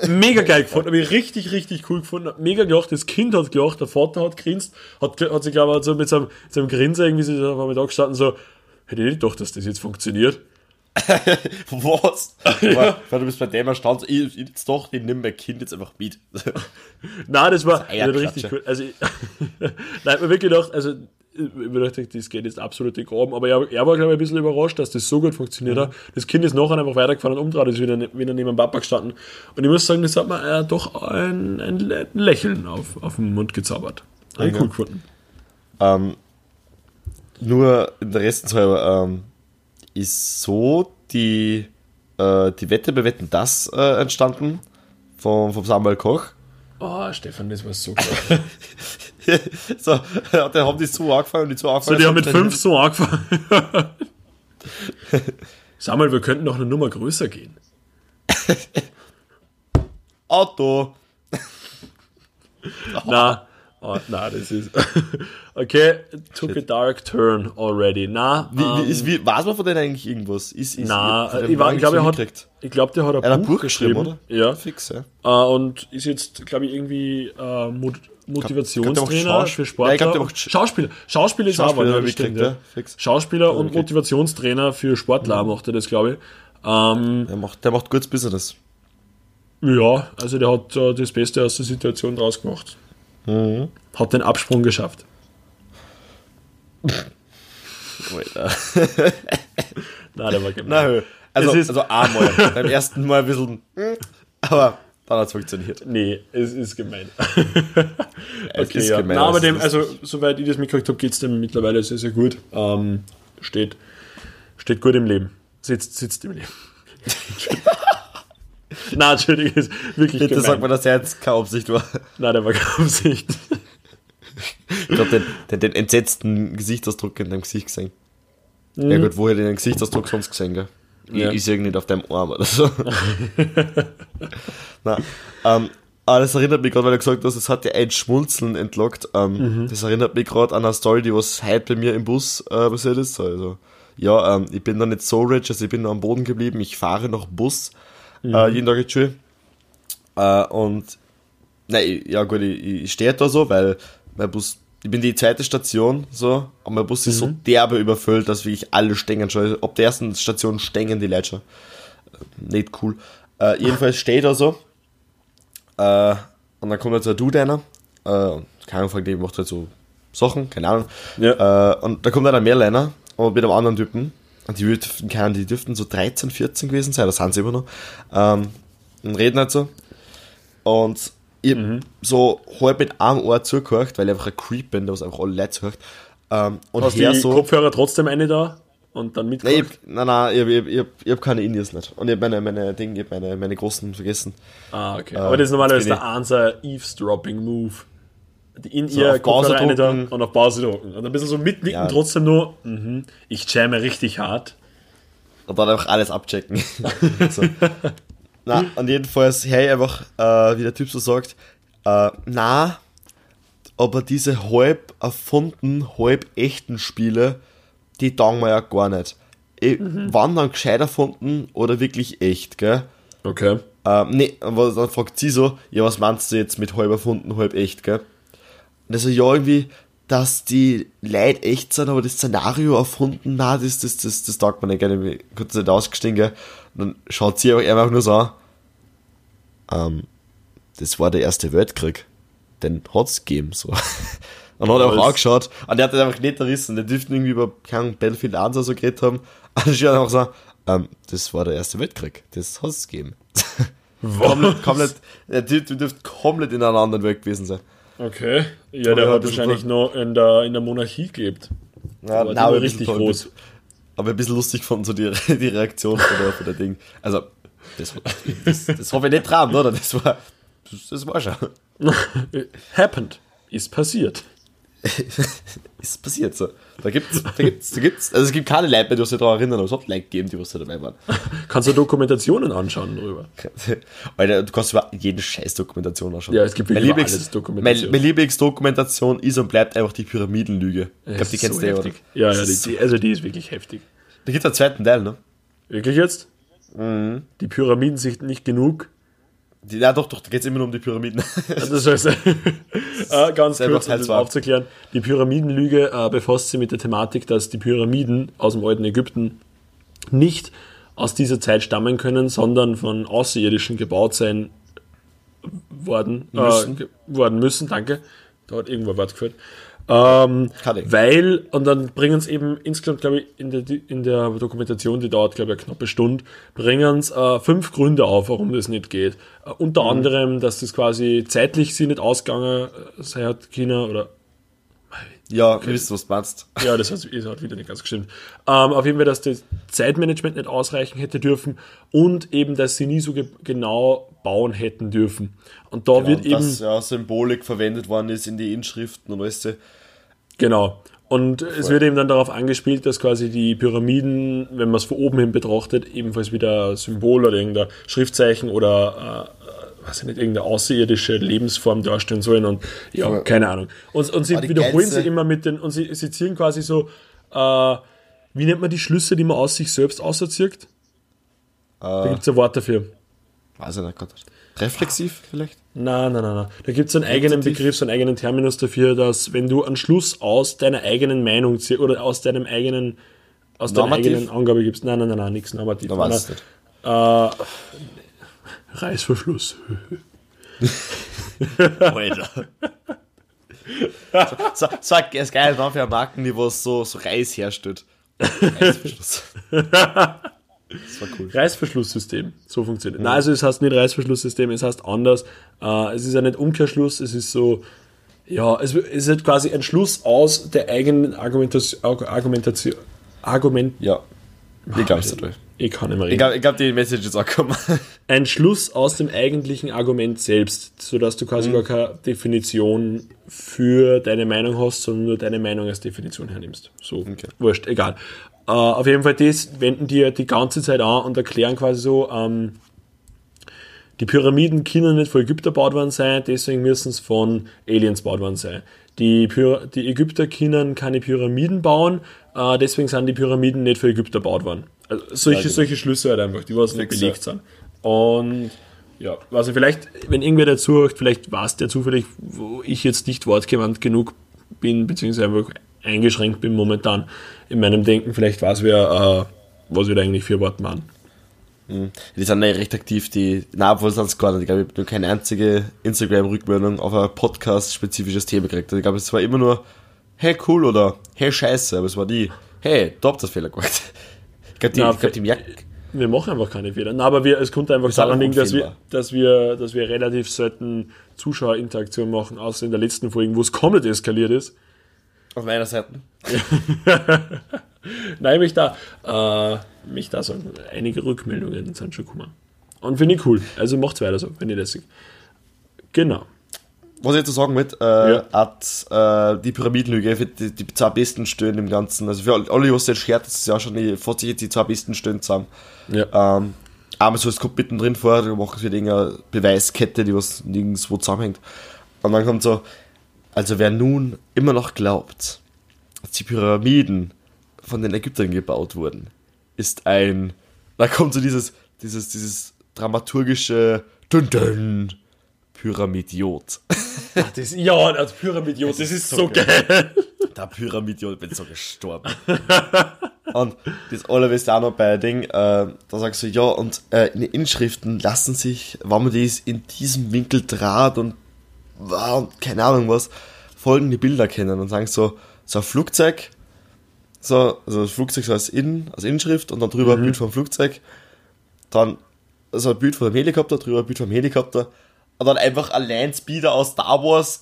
Mega geil gefunden, habe ich richtig, richtig cool gefunden. Mega gelacht, das Kind hat gelacht, der Vater hat grinst, hat, hat sich, glaube ich, so mit seinem, seinem Grinsen irgendwie so auf einmal da gestanden, so, hätte ich nicht gedacht, dass das jetzt funktioniert. Was? Aber, weil du bist bei dem erstaunt, ich, ich jetzt doch, ich nehme mein Kind jetzt einfach mit. Nein, das war Das richtig cool. Also, ich- Nein, mir wirklich gedacht, also, ich gedacht, das geht jetzt absolut in Graben, aber er, er war, glaube ich, ein bisschen überrascht, dass das so gut funktioniert hat. Das Kind ist nachher einfach weitergefahren und umdreht, ist wieder, ne- wieder neben dem Papa gestanden. Und ich muss sagen, das hat mir äh, doch ein, ein Lä- Lächeln auf, auf den Mund gezaubert. Hab ich Ja. cool gefunden. ähm, nur interessenshalber ähm, ist so die, äh, die Wette bei Wetten das äh, entstanden vom, vom Samuel Koch. Oh, Stefan, das war so cool. so, da haben die so angefangen und die so so, angefangen. die haben mit fünf so angefangen. Sag mal, wir könnten noch eine Nummer größer gehen. Auto. Na, oh, na, das ist. okay, took a dark turn already. Na, Wie, ähm, wie, ist, wie, weiß man von denen eigentlich irgendwas? Ist, ist, na, ich, war- ich glaube, er hat, ich glaube, der hat ein, Er Buch, Buch geschrieben, oder? Ja. Fix, ja. Äh, und ist jetzt, glaube ich, irgendwie äh, Mot Motivationstrainer Schaus- für Ja, Sportler. ich glaub, der macht Sch- Schauspieler. Schauspieler ist Schauspieler auch, ja, stimmt, ja. ja, fix. Schauspieler und gekriegt. Motivationstrainer für Sportler macht er das, glaube ich. Ähm, Der macht, der macht gutes Business. ja, also der hat äh, das Beste aus der Situation draus gemacht. Mhm. Hat den Absprung geschafft. Alter. Nein, der war gemein. Na, hö. also, also einmal. Beim ersten Mal ein bisschen, hm, aber dann hat es funktioniert. Nee, es ist gemein. Es okay, ist ja. gemein, Na, aber dem, also, soweit ich das mitgekriegt habe, geht es dem mittlerweile sehr, sehr gut. Ähm, steht, steht gut im Leben. Sitzt, sitzt im Leben. Nein, Entschuldigung, ist wirklich Bitte gemein. sag mal, dass er jetzt keine Absicht war. Nein, der war keine Absicht. Ich glaube, den, den, den entsetzten Gesichtsausdruck in deinem Gesicht gesehen. Ja gut, woher den Gesichtsausdruck sonst gesehen, gell? Ich, Ja. ich sehe ihn nicht auf deinem Arm oder so. Na, ähm, Ah, das erinnert mich gerade, weil du gesagt hast, es hat dir ein Schmunzeln entlockt. Ähm, Das erinnert mich gerade an eine Story, die was heute bei mir im Bus äh, passiert ist. Also, ja, ähm, ich bin da nicht so rich, also ich bin da am Boden geblieben. Ich fahre noch Bus äh, jeden Tag in die Schule. Äh, und, nein, ja gut, ich, ich stehe da so, weil mein Bus, ich bin die zweite Station, so, aber mein Bus ist so derbe überfüllt, dass wirklich alle stängen schon. Ab der ersten Station stängen die Leute schon. Äh, Nicht cool. Äh, jedenfalls stehe ich da so. Äh, und dann kommt jetzt ein Dude einer. Äh, keine Ahnung, fragt, der macht halt so Sachen, keine Ahnung. Ja. Äh, und da kommt dann ein Mehrliner und mit einem anderen Typen. Die dürften, keine Ahnung, die dürften so 13, 14 gewesen sein, das sind sie immer noch. Ähm, und reden halt so. Und ich hab so halb mit einem Ohr zugehört, weil ich einfach ein Creep bin, der was einfach alle Leute zuhört. Ähm, und Hast her die so. Kopfhörer trotzdem eine da und dann Nein, ich, hab- nein, nein, ich, hab- ich, ich, ich habe keine Indies nicht. Und ich habe meine, meine Dinge, ich meine, meine großen vergessen. Ah, okay. Aber das ist normalerweise der Anser Eavesdropping-Move. Die In So, ihr Kopfhörer eine da und auf Pause drücken. Und ein bisschen so mitnicken, Ja. trotzdem nur, mhm, ich jamme richtig hart. Und dann einfach alles abchecken. so. Na, und jedenfalls, hey, einfach, äh, wie der Typ so sagt, äh, na, aber diese halb erfunden, halb echten Spiele, die taugen mir ja gar nicht. Ich, Wann dann gescheit erfunden oder wirklich echt, gell? Okay. Ähm, nee, aber dann fragt sie so, ja, was meinst du jetzt mit halb erfunden, halb echt, gell? Und also ja, irgendwie, dass die Leute echt sind, aber das Szenario erfunden, na, das, das, das, das taugt mir nicht gerne, kurz nicht ausgestiegen, gell? Und dann schaut sie aber einfach nur so an, ähm, das war der erste Weltkrieg. Den hat's gegeben, so. Und dann hat er auch angeschaut, und der hat das einfach nicht errissen, der dürften irgendwie über, keine Ahnung, Battlefield 1 oder so geredet haben, und er einfach so, ähm, das war der erste Weltkrieg, das hat's gegeben. komplett, komplett, der Typ dürfte komplett in einer anderen Welt gewesen sein. Okay. Ja, der hat wahrscheinlich noch in der, in der Monarchie gelebt. Ja, Aber die aber richtig bisschen groß. Aber ein bisschen lustig fand so die, die Reaktion von der, von der Ding. Also, das, das, das hoffe ich nicht dran, oder? Das war, das, das war schon. Happened. Ist passiert. Ist passiert so. Da gibt's, da gibt's, da gibt's, also es gibt keine Leute mehr, die sich daran erinnern, aber es hat Leute gegeben, die was da dabei waren. Kannst du Dokumentationen anschauen darüber? Alter, du kannst über jede scheiß Dokumentation anschauen. Ja, es gibt wirklich Lieblings- alles Dokumentation. Mein, mein Lieblingsdokumentation ist und bleibt einfach die Pyramidenlüge. Ich glaube, die kennst so du ja, oder? heftig. Ja, ja, Das die, also die ist wirklich heftig. Da gibt es einen zweiten Teil, ne? Wirklich jetzt? Mhm. Die Pyramiden sind nicht genug. Ja, doch, doch, da geht es immer nur um die Pyramiden. Das heißt, äh, ganz Selber kurz, um das aufzuklären, die Pyramidenlüge äh, befasst sich mit der Thematik, dass die Pyramiden aus dem alten Ägypten nicht aus dieser Zeit stammen können, sondern von Außerirdischen gebaut sein worden Müssen. Äh, worden müssen, danke. Da hat irgendwo ein Wort geführt. Ähm, weil, und dann bringen es eben insgesamt, glaube ich, in der, in der Dokumentation, die dauert, glaube ich, eine knappe Stunde, bringen es äh, fünf Gründe auf, warum das nicht geht. Äh, Mhm. unter anderem, dass das quasi zeitlich sie nicht ausgegangen äh, sei hat, China, oder ja, wir wissen, was du meinst. ja, das hat, das hat wieder nicht ganz gestimmt. Ähm, auf jeden Fall, dass das Zeitmanagement nicht ausreichen hätte dürfen und eben, dass sie nie so ge genau bauen hätten dürfen. Und da wird Und eben. dass ja Symbolik verwendet worden ist in die Inschriften und alles. Genau. Und es wird eben dann darauf angespielt, dass quasi die Pyramiden, wenn man es von oben hin betrachtet, ebenfalls wieder Symbol oder irgendein Schriftzeichen oder äh, ich nicht, irgendeine außerirdische Lebensform darstellen sollen und ja, Voll. keine Ahnung. Und, und sie wiederholen geilste- sie immer mit den, und sie, sie ziehen quasi so, äh, wie nennt man die Schlüsse, die man aus sich selbst auserzieht? Da gibt es ein Wort dafür. Weiß ich nicht Gott. Reflexiv vielleicht? Nein, nein, nein, nein. Da gibt es einen eigenen Repetitiv. Begriff, so einen eigenen Terminus dafür, dass wenn du einen Schluss aus deiner eigenen Meinung ziehst oder aus deinem eigenen, aus deiner Normativ? eigenen Angabe gibst. Nein, nein, nein, nein, nichts normativ. Da Nein, weiß ich nein. nicht. Reißverschluss. Alter. so, so, so ein ist geil Name für ein Markenniveau, so, so Reis herstellt. Reißverschluss. Das war cool. Reißverschlusssystem. So funktioniert. Nein, also es heißt nicht Reißverschlusssystem, es heißt anders. Äh, es ist ja nicht Umkehrschluss, es ist so, ja, es ist halt quasi ein Schluss aus der eigenen Argumentation, Argumentation, Argument, Ja. Ich glaube es ich kann nicht mehr reden. Ich glaube, glaub, die Message ist angekommen. ein Schluss aus dem eigentlichen Argument selbst, sodass du quasi gar keine Definition für deine Meinung hast, sondern nur deine Meinung als Definition hernimmst. So, wurscht, egal. Äh, auf jeden Fall, das wenden die die ganze Zeit an und erklären quasi so, ähm, die Pyramiden können nicht von Ägypter gebaut worden sein, deswegen müssen es von Aliens gebaut worden sein. Die, Py die Ägypter können keine Pyramiden bauen, äh, deswegen sind die Pyramiden nicht für Ägypter gebaut worden. Also solche, solche Schlüsse halt einfach, die was nicht belegt sind. Und ja, also vielleicht, wenn irgendwer dazu hört, vielleicht weiß der zufällig, wo ich jetzt nicht wortgewandt genug bin, beziehungsweise einfach eingeschränkt bin momentan in meinem Denken, vielleicht weiß wer, äh, was wir da eigentlich für Worte machen. Die sind ja recht aktiv, die, na, obwohl sonst gar nicht. Ich glaube, ich habe nur keine einzige Instagram-Rückmeldung auf ein Podcast-spezifisches Thema gekriegt. Ich glaube, es war immer nur, hey, cool oder hey, scheiße, aber es war nie, hey, da habt ihr das Fehler gemacht. Ich glaube, die, Na, ich glaub, die merken, Wir machen einfach keine Fehler. Na, aber wir, es kommt einfach daran liegen, dass wir, dass wir, dass wir relativ selten Zuschauerinteraktion machen, außer in der letzten Folge, wo es komplett eskaliert ist. Auf meiner Seite. Nein, mich da, äh, mich da sagen, einige Rückmeldungen sind schon gekommen. Und finde ich cool. Also macht's weiter so, wenn ihr das seht. Genau. Was ich jetzt sagen wollte, äh, Ja. hat äh, die Pyramidenlüge für die, die zwei besten Stellen im Ganzen. Also für alle, die was jetzt schert, das ist ja schon die, jetzt die zwei besten Stellen zusammen. Ja. Ähm, aber so, es kommt mittendrin vor, da machen sie wieder irgendeine Beweiskette, die was nirgendwo zusammenhängt. Und dann kommt so, also wer nun immer noch glaubt, dass die Pyramiden von den Ägyptern gebaut wurden, ist ein, da kommt so dieses, dieses, dieses dramaturgische Dün -dün, Pyramidiot. Ach, das, ja, als Pyramidiot, das ist so geil. Der Pyramidiot, bin so gestorben. und das Allerbeste auch noch bei Ding, äh, da sagst du, ja, und äh, in den Inschriften lassen sich, wenn man das in diesem Winkel draht und, wow, und keine Ahnung was, folgende Bilder kennen und sagen so, so ein Flugzeug, so, also das Flugzeug so als, In, als Inschrift und dann drüber ein Bild vom Flugzeug, dann so ein Bild einem Helikopter, drüber ein Bild vom Helikopter und dann einfach allein Speeder aus Star Wars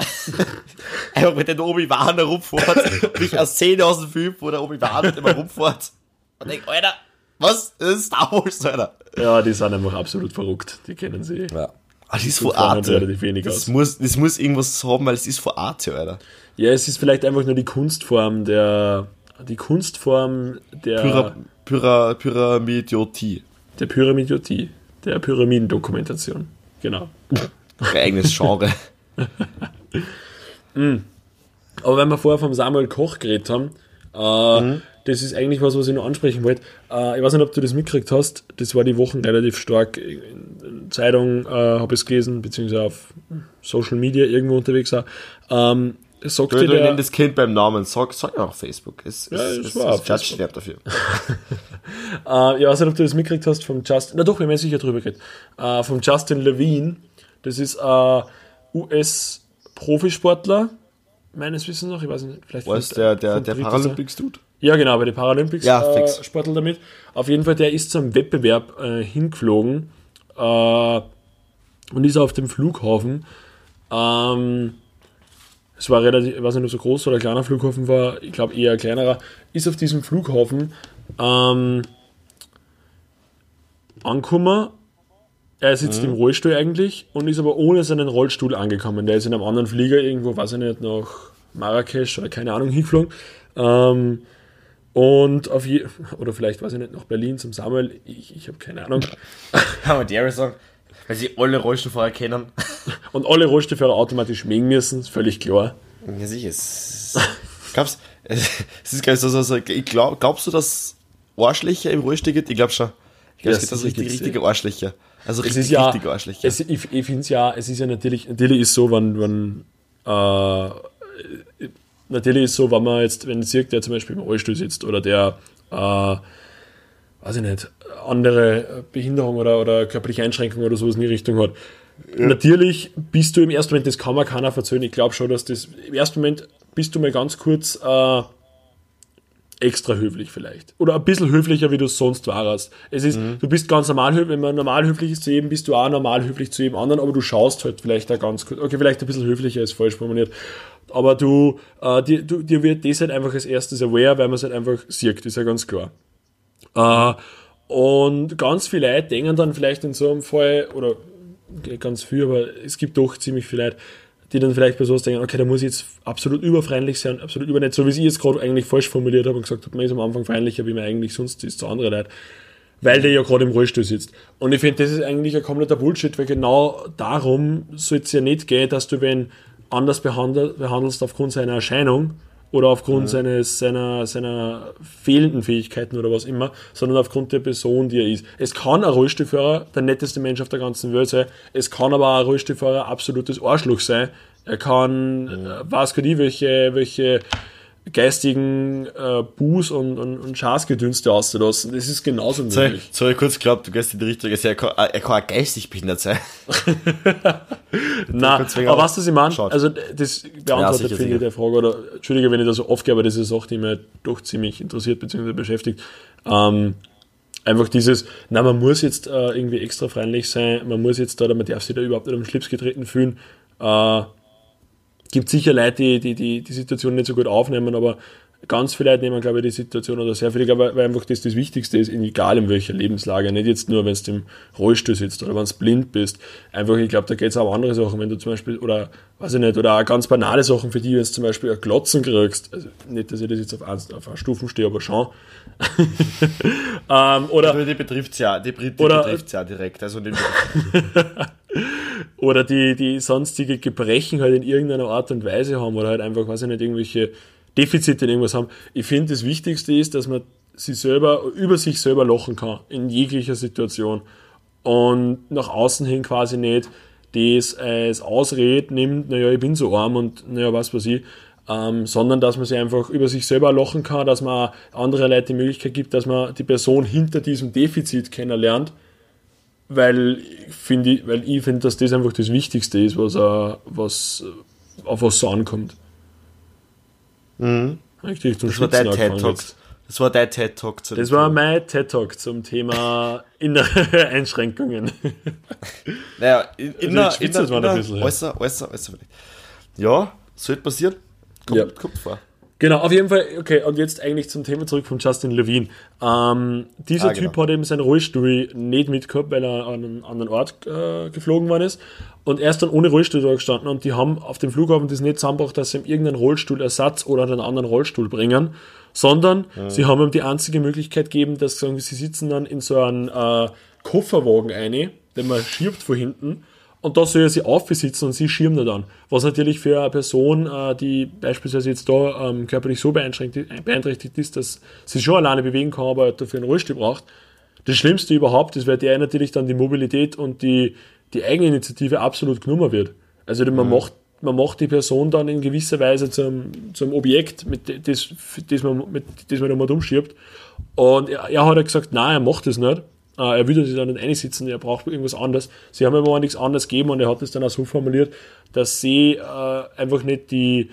einfach mit den Obi-Wan herumfährt. Durch eine Szene aus dem Film, wo der Obi-Wan mit immer rumfährt. Und denkt, Alter, was? Das ist Star Wars, Alter. Ja, die sind einfach absolut verrückt. Die kennen sie. Ja. Ah, das ist von Arte. Das muss, das muss irgendwas haben, weil es ist von Arte, Alter. Ja, es ist vielleicht einfach nur die Kunstform der, die Kunstform der, Pyra, Pyra, Pyramidiotie. der Pyramidiotie, der Pyramidendokumentation. Genau. Eigenes Genre. Aber wenn wir vorher vom Samuel Koch geredet haben, äh, das ist eigentlich was, was ich noch ansprechen wollte. Äh, ich weiß nicht, ob du das mitgekriegt hast. Das war die Wochen relativ stark. In Zeitung äh, habe ich es gelesen, beziehungsweise auf Social Media irgendwo unterwegs auch. Ähm, sagte Du, du das Kind beim Namen. Sag, sag auch Facebook. Es, Ja, es, es es, war es, Facebook. sterbt dafür. Äh, ich weiß nicht, ob du das mitgekriegt hast vom Justin. Na doch, wir haben sicher drüber geredet. Äh, vom Justin Levine. Das ist ein US-Profisportler, meines Wissens noch. Ich weiß nicht, vielleicht Was, von- der, der, der Paralympics-Dude? Ja, genau, bei den Paralympics Ja, äh. Sportler damit. Auf jeden Fall, der ist zum Wettbewerb äh, hingeflogen äh, und ist auf dem Flughafen. Ähm, es war relativ, ich weiß nicht, ob es ein großer oder kleiner Flughafen war, ich glaube eher ein kleinerer, ist auf diesem Flughafen ähm, angekommen. Er sitzt im Rollstuhl eigentlich und ist aber ohne seinen Rollstuhl angekommen. Der ist in einem anderen Flieger irgendwo, weiß ich nicht, nach Marrakesch oder keine Ahnung hingeflogen. Ähm, und auf je oder vielleicht, weiß ich nicht, nach Berlin zum Samuel. Ich, ich habe keine Ahnung. Kann man Jerry sagen? Weil sie alle Rollstuhlfahrer kennen. Und alle Rollstuhlfahrer automatisch schminken müssen, ist völlig klar. Ja, sicher. Es, glaubst es ist geil, so, so, so, ich glaub, glaubst du, dass Arschlöcher im Rollstuhl gibt? Ich glaube schon. Ich glaube, Ja, es gibt das richtig, richtige Arschlöcher. Also Es richtig, ist ja, richtige Arschlöcher. es, ich, ich finde es ja, es ist ja natürlich, natürlich ist so, wenn, wenn äh, natürlich ist so, wenn man jetzt, wenn sieht, der zum Beispiel im Rollstuhl sitzt oder der, äh, weiß ich nicht, andere Behinderung oder, oder körperliche Einschränkung oder sowas in die Richtung hat. Natürlich bist du im ersten Moment, das kann man keiner verzögern. Ich glaube schon, dass das im ersten Moment bist du mal ganz kurz äh, extra höflich vielleicht. Oder ein bisschen höflicher, wie du es sonst warst. Es ist, du bist ganz normal höflich, wenn man normal höflich ist zu jedem, bist du auch normal höflich zu jedem anderen, aber du schaust halt vielleicht auch ganz kurz, okay, vielleicht ein bisschen höflicher ist falsch formuliert, aber du, äh, dir, du, dir wird das halt einfach als erstes aware, weil man es halt einfach sieht, ist ja ganz klar. Äh, und ganz viele Leute denken dann vielleicht in so einem Fall, oder ganz viel, aber es gibt doch ziemlich viele Leute, die dann vielleicht bei sowas denken, okay, da muss ich jetzt absolut überfreundlich sein, absolut übernett, so wie ich jetzt gerade eigentlich falsch formuliert habe und gesagt habe, man ist am Anfang freundlicher, wie man eigentlich sonst ist zu anderen Leuten. weil der ja gerade im Rollstuhl sitzt. Und ich finde, das ist eigentlich ein kompletter Bullshit, weil genau darum soll es ja nicht gehen, dass du wen anders behandel, behandelst aufgrund seiner Erscheinung oder aufgrund mhm. seines, seiner, seiner fehlenden Fähigkeiten oder was immer, sondern aufgrund der Person, die er ist. Es kann ein Rollstuhlfahrer der netteste Mensch auf der ganzen Welt sein, es kann aber auch ein Rollstuhlfahrer absolutes Arschloch sein. Er kann, mhm. äh, weiß gar nicht, welche, welche geistigen äh, Buß und, und, und Schafsgedünste auszulassen. Das ist genauso möglich. So, so ich kurz glaubt, du gehst in die Richtung, er kann, er kann auch geistig behindert sein. Nein, aber was das ich meine, also das beantwortet ja, finde ich der Frage, oder Entschuldige, wenn ich da so aufgehe, aber das ist auch die mich doch ziemlich interessiert bzw. beschäftigt. Ähm, einfach dieses, na, man muss jetzt äh, irgendwie extra freundlich sein, man muss jetzt da, man darf sich da überhaupt nicht am Schlips getreten fühlen. Äh, gibt sicher Leute, die, die, die die Situation nicht so gut aufnehmen, aber ganz viele Leute nehmen, glaube ich, die Situation oder sehr viele, glaube weil einfach das das Wichtigste ist, egal in welcher Lebenslage, nicht jetzt nur, wenn du im Rollstuhl sitzt oder wenn du blind bist. Einfach, ich glaube, da geht es auch um andere Sachen, wenn du zum Beispiel, oder weiß ich nicht, oder auch ganz banale Sachen für die, wenn du zum Beispiel ein Glotzen kriegst. Also nicht, dass ich das jetzt auf, eins, auf Stufen stehe, aber schon. ähm, oder, also die betrifft es ja, die, die betrifft ja direkt. Also oder die, die sonstige Gebrechen halt in irgendeiner Art und Weise haben oder halt einfach, weiß ich nicht, irgendwelche Defizite in irgendwas haben. Ich finde, das Wichtigste ist, dass man sich selber, über sich selber lachen kann, in jeglicher Situation. Und nach außen hin quasi nicht das als Ausrede nimmt, naja, ich bin so arm und naja, was weiß ich, ähm, sondern dass man sich einfach über sich selber lachen kann, dass man andere Leute die Möglichkeit gibt, dass man die Person hinter diesem Defizit kennenlernt weil ich finde, weil ich finde, dass das einfach das Wichtigste ist, was, uh, was auf was so ankommt. Mhm. Richtig, das war dein TED Talk. Das war dein TED Talk zu Das war Thema. mein TED Talk zum Thema innere Einschränkungen. Naja, in, also inner, inner, inner, ein bisschen, äußer, äußer, äußer. Ja, sollte passieren. Kommt, ja. kommt vor. Genau, auf jeden Fall, okay, und jetzt eigentlich zum Thema zurück von Justin Levine. Ähm, dieser ah, Typ genau. hat eben seinen Rollstuhl nicht mitgehabt, weil er an einen anderen Ort äh, geflogen worden ist. Und er ist dann ohne Rollstuhl da gestanden und die haben auf dem Flughafen das nicht zusammengebracht, dass sie ihm irgendeinen Rollstuhlersatz oder einen anderen Rollstuhl bringen, sondern mhm. sie haben ihm die einzige Möglichkeit gegeben, dass sagen, sie sitzen dann in so einen äh, Kofferwagen ein, den man schiebt von hinten und da soll er sie aufsitzen und sie schirmen dann. Was natürlich für eine Person, äh, die beispielsweise jetzt da ähm, körperlich so beeinträchtigt ist, dass sie schon alleine bewegen kann, aber dafür einen Rollstuhl braucht. Das Schlimmste überhaupt ist, weil der natürlich dann die Mobilität und die, die Eigeninitiative absolut genommen wird. Also man, mhm. macht, man macht die Person dann in gewisser Weise zum, zum Objekt, mit das, das, man, mit, das man da mal umschiebt. Und er, er hat ja gesagt, nein, er macht das nicht. Äh, er würde sich da nicht einsitzen, er braucht irgendwas anderes. Sie haben ihm aber nichts anderes gegeben und er hat es dann auch so formuliert, dass sie äh, einfach nicht die,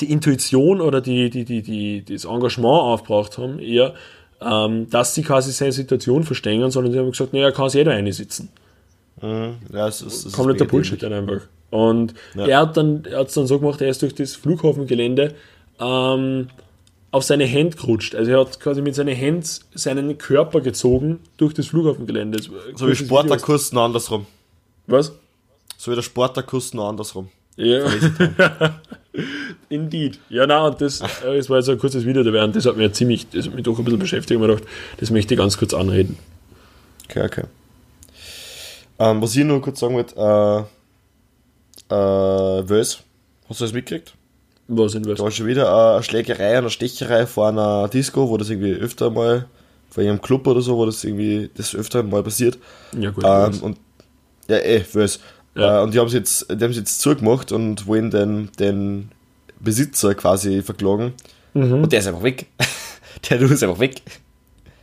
die Intuition oder die, die, die, die, das Engagement aufgebraucht haben, eher, ähm, dass sie quasi seine Situation verstehen, sondern sie haben gesagt, naja, er kann sich jeder einsitzen. Mhm. Ja, es ist, es Komplett der Bullshit dann einfach. Und ja. er hat dann, er hat es dann so gemacht, er ist durch das Flughafengelände ähm, auf seine Hände gerutscht. Also er hat quasi mit seinen Händen seinen Körper gezogen durch das Flughafengelände. So wie Sportlerkurs noch andersrum. Was? So wie der Sportlerkurs noch andersrum. Ja. Indeed. Ja, na und das, äh, das war jetzt ein kurzes Video da während, das hat mich ziemlich, das hat mich doch ein bisschen beschäftigt und mir gedacht, das möchte ich ganz kurz anreden. Okay, okay. Ähm, was ich nur kurz sagen wollte, äh, äh, Wös, hast du das mitgekriegt? Was in was? Da war schon wieder eine Schlägerei, eine Stecherei vor einer Disco, wo das irgendwie öfter mal, vor einem Club oder so, wo das irgendwie das öfter mal passiert. Ja, gut. Ähm, und, ja, eh, weiß. Ja. Äh, und die haben es jetzt, die haben jetzt zugemacht und wollen den, den Besitzer quasi verklagen. Mhm. Und der ist einfach weg. der du ist einfach weg.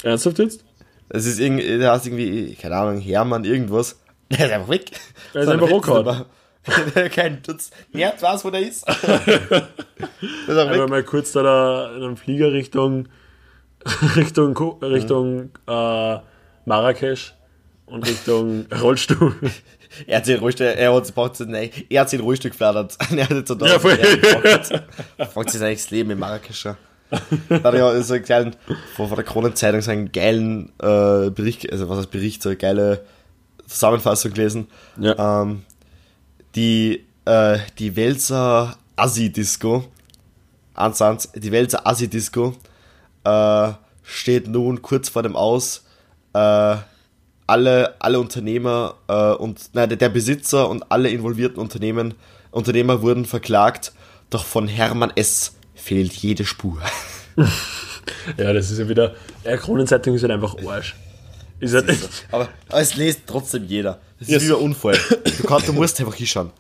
Ernsthaft jetzt? Das ist irgendwie, der heißt irgendwie, keine Ahnung, Hermann, irgendwas. Der ist einfach weg. Der ist einfach Kein Dutz. Niemand weiß, wo der ist. ist Aber mal kurz da in einem Flieger Richtung, Richtung, Richtung mhm. äh, Marrakesch und Richtung Rollstuhl. Er hat sich den Rollstuhl, er hat, braucht, nein, er hat sich den Rollstuhl geflattert. er hat so da, ja, voll. Er fragt sich eigentlich das Leben in Marrakesch. Da hat ja so einen kleinen, von, von der Kronenzeitung so einen geilen äh, Bericht, also was heißt Bericht, so eine geile Zusammenfassung gelesen. Ja. Ähm, die, äh, die Welser Assi-Disco, die Welser Assi-Disco, äh, steht nun kurz vor dem Aus, äh, alle, alle Unternehmer äh, und nein, der, Besitzer und alle involvierten Unternehmen, Unternehmer wurden verklagt, doch von Hermann S. fehlt jede Spur. Ja, das ist ja wieder. Ja, Kronenzeitung ist halt einfach Arsch. Ist halt, aber, aber es liest trotzdem jeder. Das ist Yes. wie ein Unfall. Du, kannst, du musst einfach hinschauen.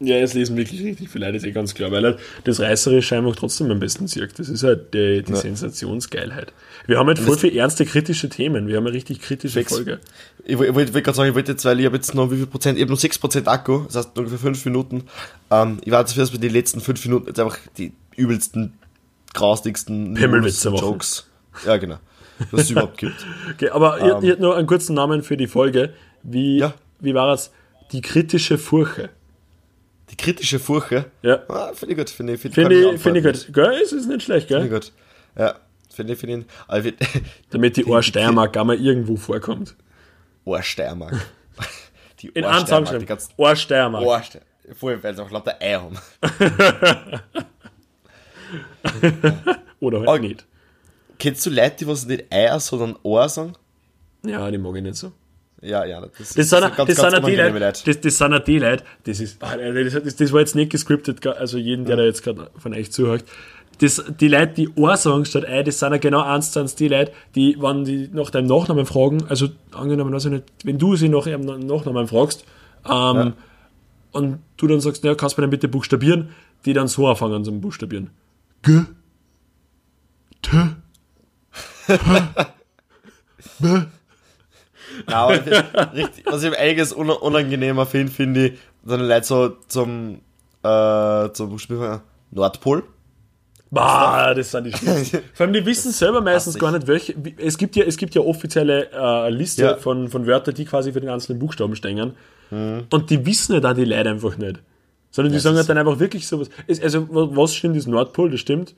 ja, es lesen wirklich richtig viele Leute, ist eh ganz klar, weil halt das Reißerische einfach trotzdem am besten wirkt. Das ist halt die, die Sensationsgeilheit. Wir haben halt voll viele ernste, kritische Themen. Wir haben eine richtig kritische Fix. Folge. Ich, woll- ich wollte wollt gerade sagen, ich wollte jetzt, weil ich habe jetzt noch wie viel Prozent, ich habe noch 6% Akku, das heißt ungefähr 5 Minuten. Ähm, ich warte dafür, dass wir die letzten 5 Minuten jetzt einfach die übelsten, graustigsten. Jokes. Ja, genau. Was es überhaupt gibt. Okay, aber ihr, ihr habt nur einen kurzen Namen für die Folge. Wie, Ja. wie war es? Die kritische Furche. Die kritische Furche. Ja. Ah, finde ich gut. Finde ich, find, Finde kann ich, finde ich gut. Gell, es ist nicht schlecht, Finde gell? ich gut. Ja. Finde ich, finde ich. Find- Damit die Ohrsteiermark auch mal irgendwo vorkommt. Ohrsteiermark. Die In schreiben. ganzen Ohrsteiermark. Ohrsteiermark. Vorher, weil sie auch lauter Eier haben. Oder halt Oh. nicht. Kennst du Leute, die was nicht Eier, sondern Ohr sagen? Ja, die mag ich nicht so. Ja, ja. Das, Das sind, ganz- das ganz sind die Leute, das, das sind die Leute, das ist, ah, das, das, war jetzt nicht gescriptet, also jeden, der da jetzt gerade von euch zuhört. Das, die Leute, die Ohr sagen statt Ei, das sind ja genau eins zu eins die Leute, die, wenn die nach deinem Nachnamen fragen, also angenommen, ich nicht, wenn du sie nach ihrem Nachnamen fragst, ähm, und du dann sagst, ja, kannst du mir dann bitte buchstabieren, die dann so anfangen zum Buchstabieren. G, T, Nein, aber ich find, richtig, was ich einiges un unangenehmer finde, finde ich, dann Leute so zum, äh, zum Spiel Nordpol. Bah, das sind die schlimmsten. Vor allem, die wissen selber meistens gar nicht, welche. Es gibt ja, es gibt ja offizielle äh, Liste Ja. von, von Wörtern, die quasi für den einzelnen Buchstaben stehen. Mhm. Und die wissen ja da die Leute einfach nicht. Sondern die sagen halt dann einfach wirklich sowas. Es, also, wa- was stimmt, ist Nordpol, das stimmt.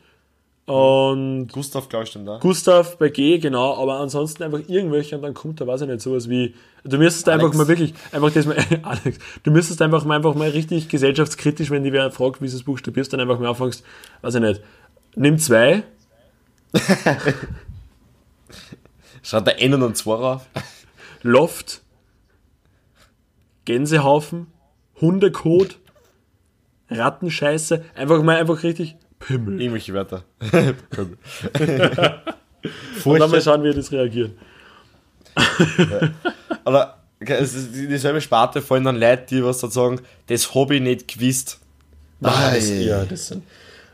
Und Gustav, glaube ich, stimmt da. Gustav bei G, genau, aber ansonsten einfach irgendwelche und dann kommt da, weiß ich nicht, sowas wie, du müsstest Alex. einfach mal wirklich, einfach das mal, Alex, du müsstest einfach mal, einfach mal richtig gesellschaftskritisch, wenn die wer fragt, wie du es buchstabierst, dann einfach mal anfängst, weiß ich nicht, nimm zwei, Schaut der N und 2 auf. Loft, Gänsehaufen, Hundekot, Rattenscheiße, einfach mal einfach richtig Pimmel. Irgendwelche Wörter. Und dann mal schauen, wie das reagiert. Oder okay, es ist die- dieselbe Sparte fallen dann Leute, die was da sagen, das ich nicht gewusst. Ah, das, Ei. ja, das sind,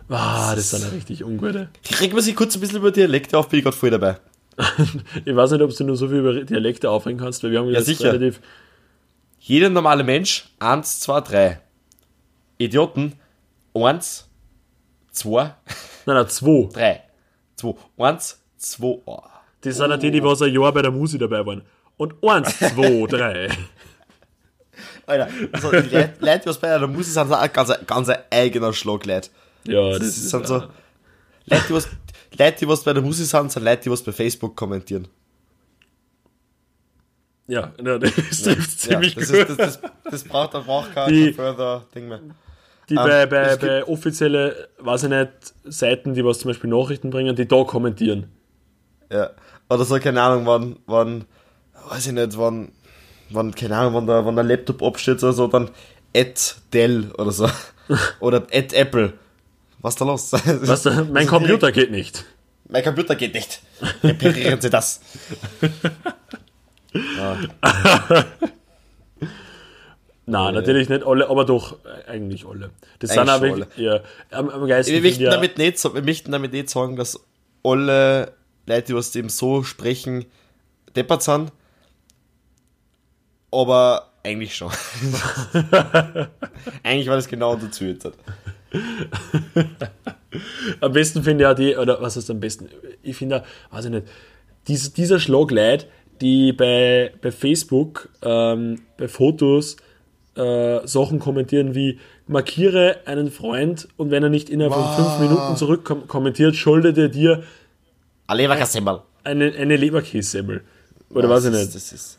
ah, das sind ja richtig ungute. Kriegen wir sich kurz ein bisschen über Dialekte auf, bin ich gerade voll dabei. Ich weiß nicht, ob du nur so viel über Dialekte aufhängen kannst, weil wir haben Ja, sicher. relativ. Jeder normale Mensch, eins, zwei, drei. Idioten, eins, zwei, Nein, nein, zwei. drei. Zwei, eins, zwei, oh. Das sind auch die, die was ein Jahr bei der Musi dabei waren. Und eins, zwei, drei. Alter, also die Leute, Leute, die was bei einer Musik sind, sind auch ganz, ganz ein eigener Schlag, Leute. Ja, Das, das, ist sind so, Leute, die was, Leute, die was bei der Musik sind, sind Leute, die was bei Facebook kommentieren. Ja, ja, das trifft ziemlich das, gut. ist, das, das, das braucht, Die- kein further Ding mehr. Die bei, bei, gibt- bei offizielle, weiß ich nicht, Seiten, die was zum Beispiel Nachrichten bringen, die da kommentieren. Ja. Oder so, keine Ahnung, wann, wann, weiß ich nicht, wann, wann, keine Ahnung, wann der, wann der Laptop abstürzt oder so, dann at Dell oder so. oder at Apple. Was ist da los? Was, da, mein Computer geht nicht. Mein Computer geht nicht. Reparieren Sie das. Nein, natürlich nicht alle, aber doch, äh, eigentlich alle. Das sind Eigentlich auch schon wirklich, ja, am, am geilsten Wir möchten, ja- damit nicht, wir möchten damit nicht sagen, dass alle Leute, die was dem so sprechen, deppert sind. Aber eigentlich schon. eigentlich war das genau dazu jetzt. Am besten finde ich auch die, oder was heißt am besten? Ich finde, weiß ich nicht, dies, dieser Schlag Leute, die bei, bei Facebook, ähm, bei Fotos äh, Sachen kommentieren wie markiere einen Freund und wenn er nicht innerhalb von fünf Minuten zurück kom kommentiert, schuldet er dir Leverkassemmel. eine, eine Leberkässemmel. Oder weiß ich das nicht. Ist, das ist,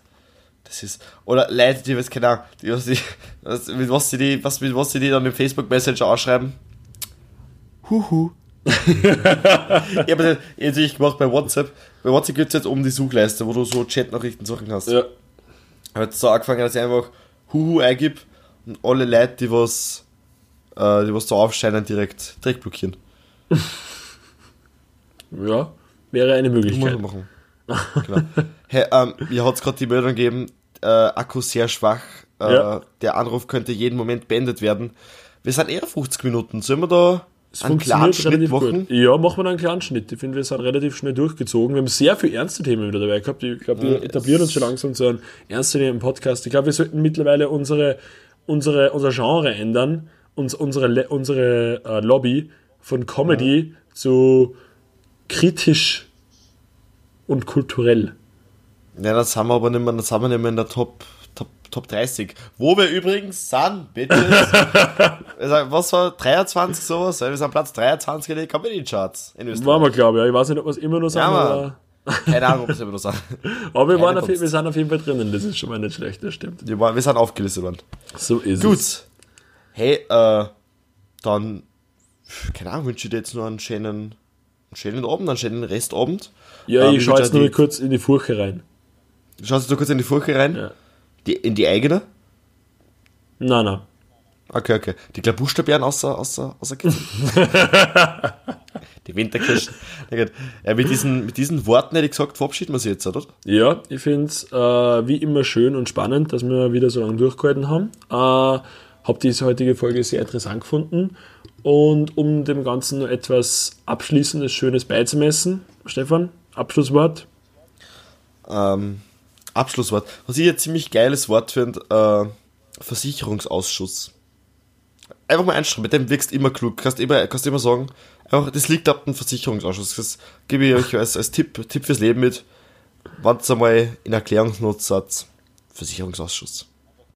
das ist, oder Leute, die, was, keine Ahnung, die, was, die, was, mit was sie die, was, mit was sie die dann im Facebook Messenger ausschreiben. Huhu. ich habe das natürlich gemacht bei WhatsApp, bei WhatsApp geht es jetzt um die Suchleiste, wo du so Chatnachrichten suchen hast. Ja. Ich habe jetzt so angefangen, dass ich einfach Huhu eingib und alle Leute, die was, äh, die was so aufscheinen, direkt, direkt blockieren. Ja, wäre eine Muss Möglichkeit. man machen. genau. Hey, ähm, mir hat es gerade die Meldung gegeben, äh, Akku sehr schwach. Äh, Ja. Der Anruf könnte jeden Moment beendet werden. Wir sind eher 50 Minuten. Sollen wir da Es einen funktioniert Schnitt relativ gut. Ja, machen wir einen kleinen Schnitt. Ich finde, wir sind relativ schnell durchgezogen. Wir haben sehr viele ernste Themen wieder dabei gehabt. Ich glaube, wir etablieren uns schon langsam zu einem ernsthaften Podcast. Ich glaube, wir sollten mittlerweile unsere, unsere, unser Genre ändern, uns, unsere, unsere äh, Lobby von Comedy zu kritisch und kulturell. Ja, das haben wir aber nicht mehr, das haben wir nicht mehr in der Top, Top, Top 30. Wo wir übrigens sind, Bitches. Also, Was war 23 sowas? Wir sind Platz 23 in den Comedy Charts in Österreich. Waren wir, glaube ich. Ja. Ich weiß nicht, ob wir es immer noch sind, Ja, Mann. aber, Keine Ahnung, ob es immer noch sind. aber wir, waren auf, wir sind auf jeden Fall drinnen. Das ist schon mal nicht schlecht, das stimmt. Wir, waren, wir sind aufgelistet worden. So ist es. Gut. Hey, äh, dann, keine Ahnung, wünsche ich dir jetzt nur einen schönen, einen schönen Abend, einen schönen Restabend. Ja, Ähm, ich schaue jetzt nur kurz in die Furche rein. die- Schaust du kurz in die Furche rein? Ja. Die, in die eigene? Nein, nein. Okay, okay. Die kleinen Buchstabieren außer, außer, außer Kitzel. Die Winterkirschen. Na gut. Ja, mit, diesen, mit diesen Worten hätte ich gesagt, verabschieden wir sie jetzt, oder? Ja, ich finde es äh, wie immer schön und spannend, dass wir wieder so lange durchgehalten haben. Äh, habe diese heutige Folge sehr interessant gefunden. Und um dem Ganzen noch etwas Abschließendes, Schönes beizumessen, Stefan, Abschlusswort. Ähm, Abschlusswort. Was ich ein ziemlich geiles Wort finde, äh, Versicherungsausschuss. Einfach mal einschreiben, mit dem wirkst immer klug. Kannst immer, kannst immer sagen, einfach, das liegt ab dem Versicherungsausschuss. Das gebe ich euch als, als Tipp, Tipp fürs Leben mit. Wann einmal in Erklärungsnot sagt, Versicherungsausschuss.